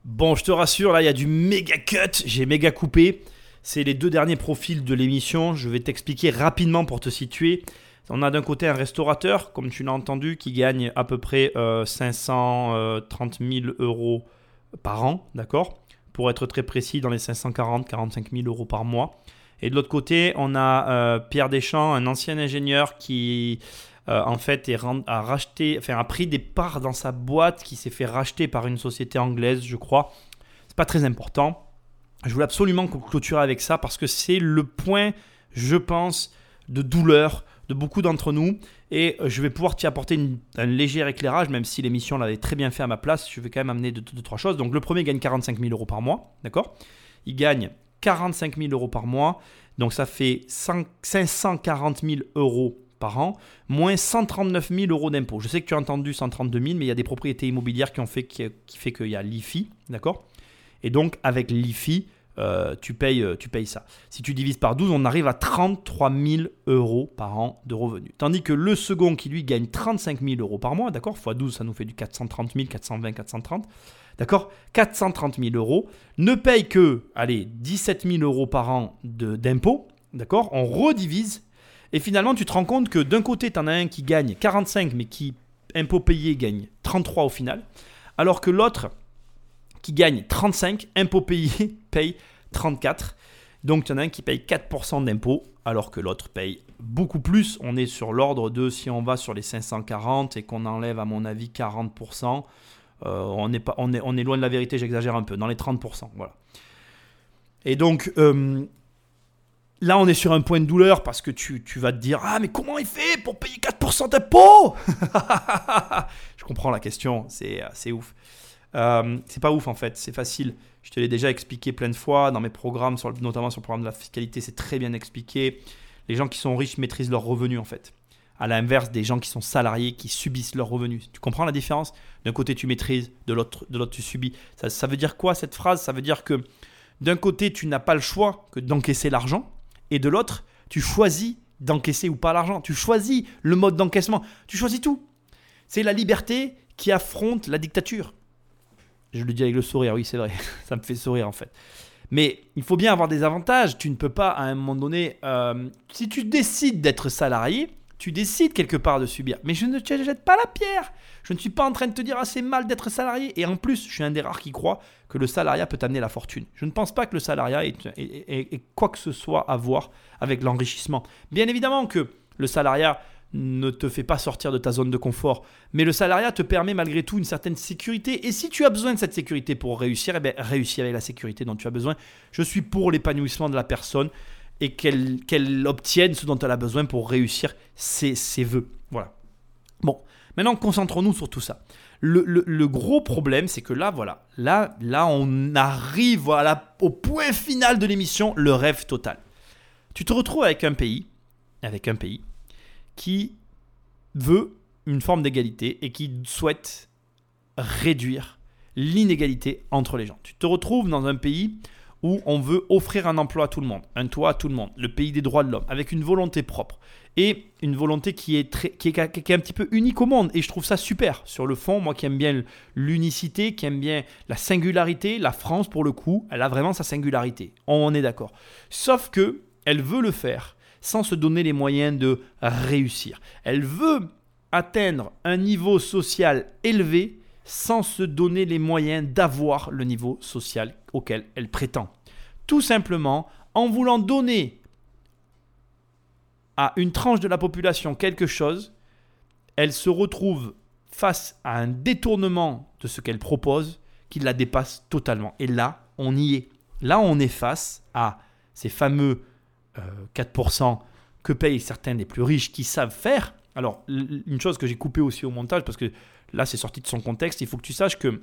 Bon, je te rassure, là, il y a du méga cut. J'ai méga coupé. C'est les deux derniers profils de l'émission. Je vais t'expliquer rapidement pour te situer. On a d'un côté un restaurateur, comme tu l'as entendu, qui gagne à peu près 530 000 euros par an, d'accord Pour être très précis, dans les 540-45 000 euros par mois. Et de l'autre côté, on a euh, Pierre Deschamps, un ancien ingénieur qui euh, en fait a racheté, enfin a pris des parts dans sa boîte qui s'est fait racheter par une société anglaise, je crois. C'est pas très important. Je voulais absolument clôturer avec ça parce que c'est le point, je pense, de douleur de beaucoup d'entre nous. Et euh, je vais pouvoir t'y apporter un léger éclairage, même si l'émission l'avait très bien fait à ma place. Je vais quand même amener deux, trois choses. Donc le premier gagne 45 000 euros par mois, d'accord? Il gagne 45 000 euros par mois. Donc ça fait 540 000 euros par an, moins 139 000 euros d'impôts. Je sais que tu as entendu 132 000, mais il y a des propriétés immobilières qui ont fait, fait qu'il y a l'IFI, d'accord? Et donc avec l'IFI, euh, tu, payes, euh, tu payes ça. Si tu divises par 12, on arrive à 33 000 euros par an de revenus. Tandis que le second qui lui gagne 35 000 euros par mois, d'accord x 12, ça nous fait du 430 000, 420, 430. D'accord 430 000 euros, ne paye que, allez, 17 000 euros par an d'impôts. D'accord On redivise. Et finalement, tu te rends compte que d'un côté, tu en as un qui gagne 45, mais qui, impôts payés, gagne 33 au final. Alors que l'autre, qui gagne 35, impôts payés, paye 34. Donc il y en a un qui paye 4% d'impôts alors que l'autre paye beaucoup plus. On est sur l'ordre de, si on va sur les 540 et qu'on enlève à mon avis 40%, euh, on, est pas, on, est, loin de la vérité, j'exagère un peu, dans les 30%. Voilà. Et donc euh, là on est sur un point de douleur parce que tu, vas te dire, ah mais comment il fait pour payer 4% d'impôts? Je comprends la question, c'est ouf. Euh, c'est pas ouf en fait, c'est facile. Je te l'ai déjà expliqué plein de fois dans mes programmes, notamment sur le programme de la fiscalité, c'est très bien expliqué. Les gens qui sont riches maîtrisent leurs revenus en fait. À l'inverse des gens qui sont salariés, qui subissent leurs revenus. Tu comprends la différence? D'un côté tu maîtrises, de l'autre tu subis. Ça, ça veut dire quoi cette phrase? Ça veut dire que d'un côté tu n'as pas le choix que d'encaisser l'argent, et de l'autre tu choisis d'encaisser ou pas l'argent. Tu choisis le mode d'encaissement. Tu choisis tout. C'est la liberté qui affronte la dictature. Je le dis avec le sourire, oui, c'est vrai. Ça me fait sourire en fait. Mais il faut bien avoir des avantages. Tu ne peux pas, à un moment donné, euh, si tu décides d'être salarié, tu décides quelque part de subir. Mais je ne te jette pas la pierre. Je ne suis pas en train de te dire, ah, c'est mal d'être salarié. Et en plus, je suis un des rares qui croit que le salariat peut amener la fortune. Je ne pense pas que le salariat ait quoi que ce soit à voir avec l'enrichissement. Bien évidemment que le salariat ne te fait pas sortir de ta zone de confort. Mais le salariat te permet malgré tout une certaine sécurité. Et si tu as besoin de cette sécurité pour réussir, eh bien, réussis avec la sécurité dont tu as besoin. Je suis pour l'épanouissement de la personne et qu'elle obtienne ce dont elle a besoin pour réussir ses, ses voeux. Voilà. Bon, maintenant concentrons-nous sur tout ça. Le, gros problème, c'est que là, voilà, là, là, on arrive voilà, au point final de l'émission, le rêve total. Tu te retrouves avec un pays, avec un pays qui veut une forme d'égalité et qui souhaite réduire l'inégalité entre les gens. Tu te retrouves dans un pays où on veut offrir un emploi à tout le monde, un toit à tout le monde, le pays des droits de l'homme, avec une volonté propre et une volonté qui est, qui est un petit peu unique au monde. Et je trouve ça super. Sur le fond, moi qui aime bien l'unicité, qui aime bien la singularité, la France, pour le coup, elle a vraiment sa singularité. On est d'accord. Sauf que elle veut le faire sans se donner les moyens de réussir. Elle veut atteindre un niveau social élevé sans se donner les moyens d'avoir le niveau social auquel elle prétend. Tout simplement en voulant donner à une tranche de la population quelque chose, elle se retrouve face à un détournement de ce qu'elle propose qui la dépasse totalement. Et là, on y est. Là, on est face à ces fameux 4% euh, que payent certains des plus riches qui savent faire. Alors, une chose que j'ai coupée aussi au montage, parce que là, c'est sorti de son contexte, il faut que tu saches que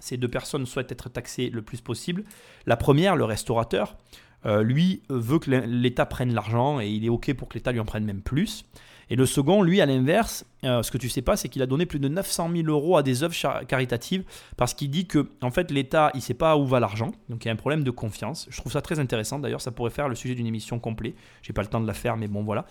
ces deux personnes souhaitent être taxées le plus possible. La première, le restaurateur, euh, lui veut que l'État prenne l'argent et il est OK pour que l'État lui en prenne même plus. Et le second, lui, à l'inverse, euh, ce que tu sais pas, c'est qu'il a donné plus de 900 000 euros à des œuvres caritatives parce qu'il dit que, en fait, l'État, il sait pas où va l'argent, donc il y a un problème de confiance. Je trouve ça très intéressant. D'ailleurs, ça pourrait faire le sujet d'une émission complète. J'ai pas le temps de la faire, mais bon, voilà.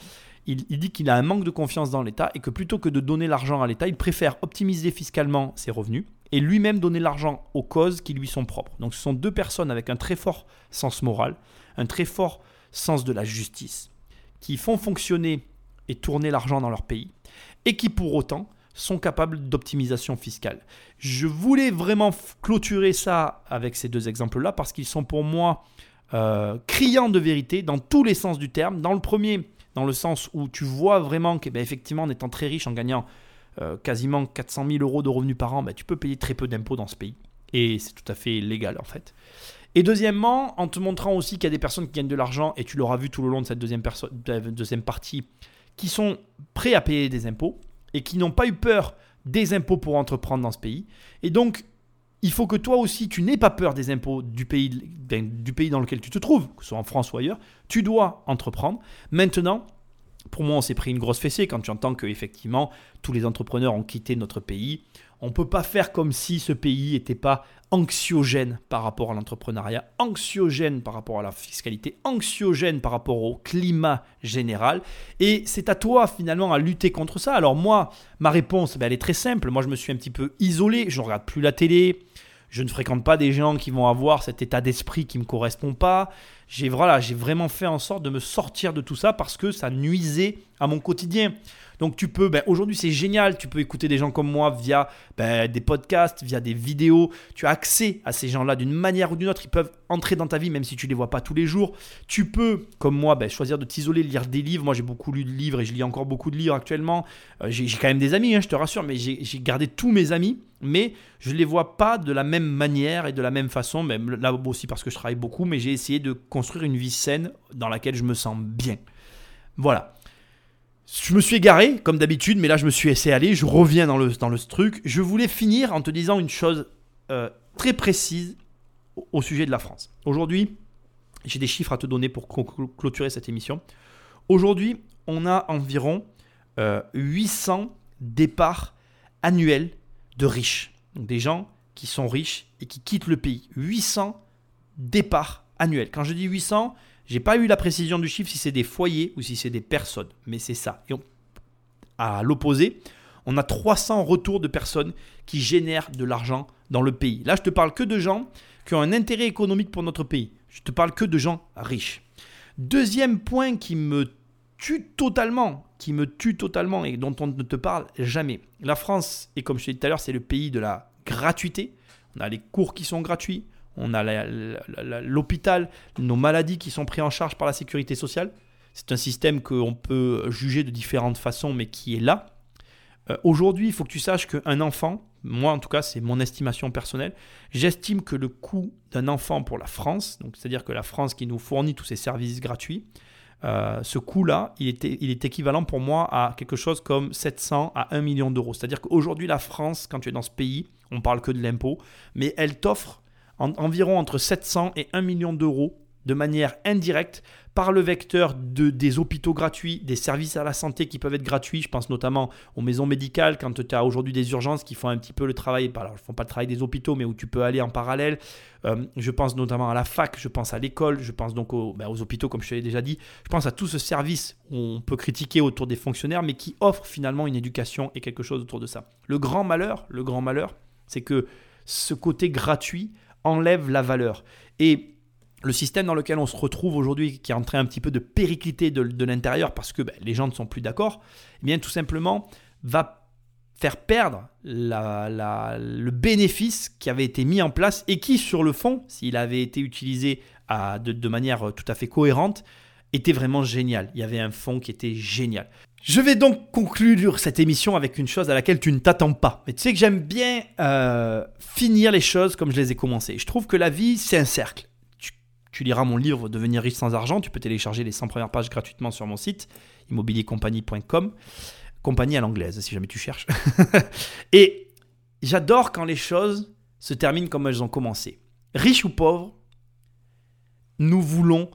Il, il dit qu'il a un manque de confiance dans l'État et que plutôt que de donner l'argent à l'État, il préfère optimiser fiscalement ses revenus et lui-même donner l'argent aux causes qui lui sont propres. Donc, ce sont deux personnes avec un très fort sens moral, un très fort sens de la justice, qui font fonctionner et tourner l'argent dans leur pays, et qui pour autant sont capables d'optimisation fiscale. Je voulais vraiment clôturer ça avec ces deux exemples-là parce qu'ils sont pour moi euh, criants de vérité dans tous les sens du terme. Dans le premier, dans le sens où tu vois vraiment qu'effectivement, en étant très riche, en gagnant euh, quasiment 400 000 euros de revenus par an, ben, tu peux payer très peu d'impôts dans ce pays. Et c'est tout à fait légal en fait. Et deuxièmement, en te montrant aussi qu'il y a des personnes qui gagnent de l'argent, et tu l'auras vu tout le long de cette deuxième partie, qui sont prêts à payer des impôts et qui n'ont pas eu peur des impôts pour entreprendre dans ce pays. Et donc, il faut que toi aussi, tu n'aies pas peur des impôts du pays, du pays dans lequel tu te trouves, que ce soit en France ou ailleurs. Tu dois entreprendre. Maintenant, pour moi, on s'est pris une grosse fessée quand tu entends que effectivement tous les entrepreneurs ont quitté notre pays. On ne peut pas faire comme si ce pays n'était pas anxiogène par rapport à l'entrepreneuriat, anxiogène par rapport à la fiscalité, anxiogène par rapport au climat général. Et c'est à toi finalement à lutter contre ça. Alors moi, ma réponse, ben, elle est très simple. Moi, je me suis un petit peu isolé. Je ne regarde plus la télé. Je ne fréquente pas des gens qui vont avoir cet état d'esprit qui ne me correspond pas. J'ai voilà, j'ai vraiment fait en sorte de me sortir de tout ça parce que ça nuisait à mon quotidien. Donc tu peux, ben, aujourd'hui c'est génial, tu peux écouter des gens comme moi via ben, des podcasts, via des vidéos. Tu as accès à ces gens-là d'une manière ou d'une autre. Ils peuvent entrer dans ta vie même si tu les vois pas tous les jours. Tu peux, comme moi, ben, choisir de t'isoler, lire des livres. Moi j'ai beaucoup lu de livres et je lis encore beaucoup de livres actuellement. Euh, j'ai quand même des amis, hein, je te rassure, mais j'ai gardé tous mes amis. Mais je ne les vois pas de la même manière et de la même façon, même là aussi parce que je travaille beaucoup, mais j'ai essayé de construire une vie saine dans laquelle je me sens bien. Voilà. Je me suis égaré, comme d'habitude, mais là je me suis laissé aller, je reviens dans le, dans truc. Je voulais finir en te disant une chose euh, très précise au, sujet de la France. Aujourd'hui, j'ai des chiffres à te donner pour clôturer cette émission. Aujourd'hui, on a environ 800 euh, départs annuels de riches. Donc des gens qui sont riches et qui quittent le pays. 800 départs annuels. Quand je dis 800, j'ai pas eu la précision du chiffre si c'est des foyers ou si c'est des personnes, mais c'est ça. Et à l'opposé, on a 300 retours de personnes qui génèrent de l'argent dans le pays. Là, je te parle que de gens qui ont un intérêt économique pour notre pays. Je te parle que de gens riches. Deuxième point qui me tue totalement, qui me tue totalement et dont on ne te parle jamais. La France, et comme je t'ai dit tout à l'heure, c'est le pays de la gratuité. On a les cours qui sont gratuits, on a l'hôpital, nos maladies qui sont prises en charge par la sécurité sociale. C'est un système qu'on peut juger de différentes façons, mais qui est là. Euh, aujourd'hui, il faut que tu saches qu'un enfant, moi en tout cas, c'est mon estimation personnelle, j'estime que le coût d'un enfant pour la France, c'est-à-dire que la France qui nous fournit tous ces services gratuits, euh, ce coût-là, il est équivalent pour moi à quelque chose comme 700 à 1 million d'euros. C'est-à-dire qu'aujourd'hui, la France, quand tu es dans ce pays, on parle que de l'impôt, mais elle t'offre environ entre 700 et 1 million d'euros de manière indirecte par le vecteur de, des hôpitaux gratuits, des services à la santé qui peuvent être gratuits. Je pense notamment aux maisons médicales quand tu as aujourd'hui des urgences qui font un petit peu le travail, alors ne font pas le travail des hôpitaux, mais où tu peux aller en parallèle. Euh, je pense notamment à la fac, je pense à l'école, je pense donc aux, ben, aux hôpitaux comme je te l'ai déjà dit. Je pense à tout ce service on peut critiquer autour des fonctionnaires, mais qui offre finalement une éducation et quelque chose autour de ça. Le grand malheur, le grand malheur, c'est que ce côté gratuit enlève la valeur. Et le système dans lequel on se retrouve aujourd'hui, qui est en train un petit peu de péricliter de, l'intérieur parce que ben, les gens ne sont plus d'accord, eh bien tout simplement va faire perdre le bénéfice qui avait été mis en place et qui, sur le fond, s'il avait été utilisé à, de, manière tout à fait cohérente, était vraiment génial. Il y avait un fond qui était génial. Je vais donc conclure cette émission avec une chose à laquelle tu ne t'attends pas. Mais tu sais que j'aime bien euh, finir les choses comme je les ai commencées. Je trouve que la vie, c'est un cercle. Tu, liras mon livre Devenir riche sans argent. Tu peux télécharger les 100 premières pages gratuitement sur mon site immobiliercompagnie.com. Compagnie à l'anglaise, si jamais tu cherches. Et j'adore quand les choses se terminent comme elles ont commencé. Riche ou pauvre, nous voulons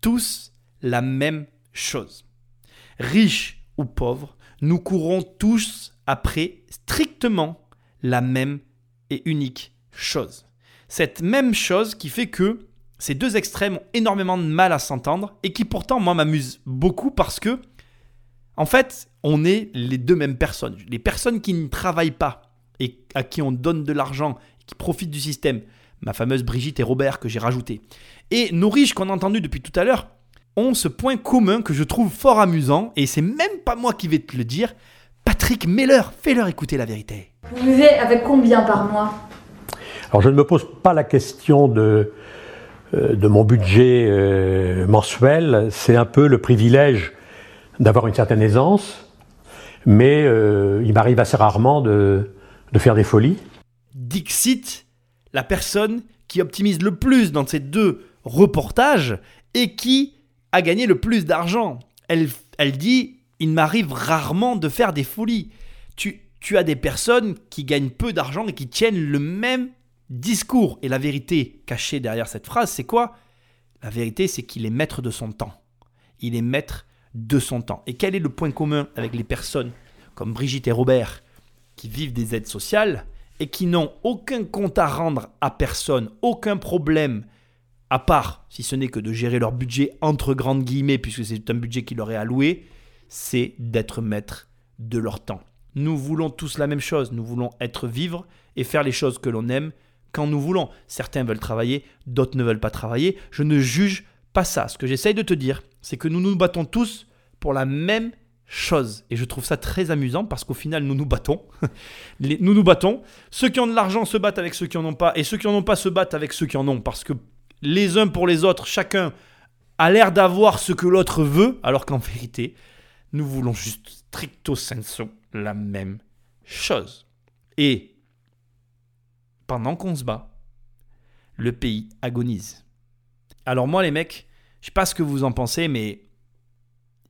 tous la même chose. Riches ou pauvres, nous courons tous après strictement la même et unique chose. Cette même chose qui fait que ces deux extrêmes ont énormément de mal à s'entendre et qui pourtant, moi, m'amuse beaucoup parce que, en fait, on est les deux mêmes personnes. Les personnes qui ne travaillent pas et à qui on donne de l'argent, qui profitent du système, ma fameuse Brigitte et Robert que j'ai rajouté, et nos riches qu'on a entendus depuis tout à l'heure, ont ce point commun que je trouve fort amusant, et c'est même pas moi qui vais te le dire, Patrick Meller, fais-leur écouter la vérité. Vous vivez avec combien par mois? Alors je ne me pose pas la question de, euh, de mon budget euh, mensuel, c'est un peu le privilège d'avoir une certaine aisance, mais euh, il m'arrive assez rarement de, de faire des folies. Dixit, la personne qui optimise le plus dans ces deux reportages et qui a gagné le plus d'argent. Elle, elle dit, il m'arrive rarement de faire des folies. Tu, tu as des personnes qui gagnent peu d'argent et qui tiennent le même discours. Et la vérité cachée derrière cette phrase, c'est quoi? La vérité, c'est qu'il est maître de son temps. Il est maître de son temps. Et quel est le point commun avec les personnes comme Brigitte et Robert qui vivent des aides sociales et qui n'ont aucun compte à rendre à personne, aucun problème, à part, si ce n'est que de gérer leur budget entre grandes guillemets, puisque c'est un budget qui leur est alloué, c'est d'être maître de leur temps. Nous voulons tous la même chose, nous voulons être vivre et faire les choses que l'on aime quand nous voulons. Certains veulent travailler, d'autres ne veulent pas travailler. Je ne juge pas ça. Ce que j'essaye de te dire, c'est que nous nous battons tous pour la même chose. Et je trouve ça très amusant parce qu'au final, nous nous battons. nous nous battons. Ceux qui ont de l'argent se battent avec ceux qui en ont pas. Et ceux qui en ont pas se battent avec ceux qui en ont. Parce que les uns pour les autres, chacun a l'air d'avoir ce que l'autre veut. Alors qu'en vérité, nous voulons juste stricto sensu la même chose. Et pendant qu'on se bat, le pays agonise. Alors moi les mecs, je sais pas ce que vous en pensez, mais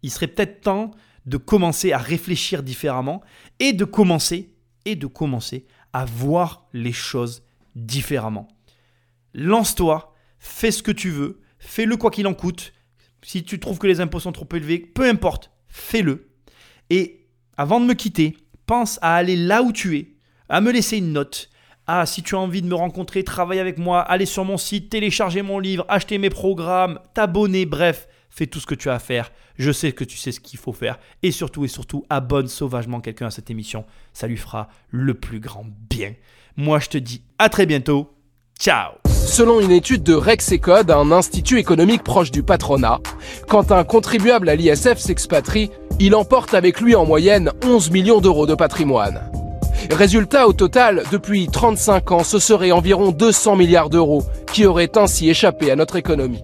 il serait peut-être temps de commencer à réfléchir différemment et de commencer et de commencer à voir les choses différemment. Lance-toi, fais ce que tu veux, fais-le quoi qu'il en coûte. Si tu trouves que les impôts sont trop élevés, peu importe, fais-le. Et avant de me quitter, pense à aller là où tu es, à me laisser une note. Ah, si tu as envie de me rencontrer, travailler avec moi, aller sur mon site, télécharger mon livre, acheter mes programmes, t'abonner, bref, fais tout ce que tu as à faire. Je sais que tu sais ce qu'il faut faire. Et surtout, et surtout, abonne sauvagement quelqu'un à cette émission. Ça lui fera le plus grand bien. Moi, je te dis à très bientôt. Ciao Selon une étude de Rexecode, un institut économique proche du patronat, quand un contribuable à l'ISF s'expatrie, il emporte avec lui en moyenne 11 millions d'euros de patrimoine. Résultat, au total, depuis 35 ans, ce serait environ 200 milliards d'euros qui auraient ainsi échappé à notre économie.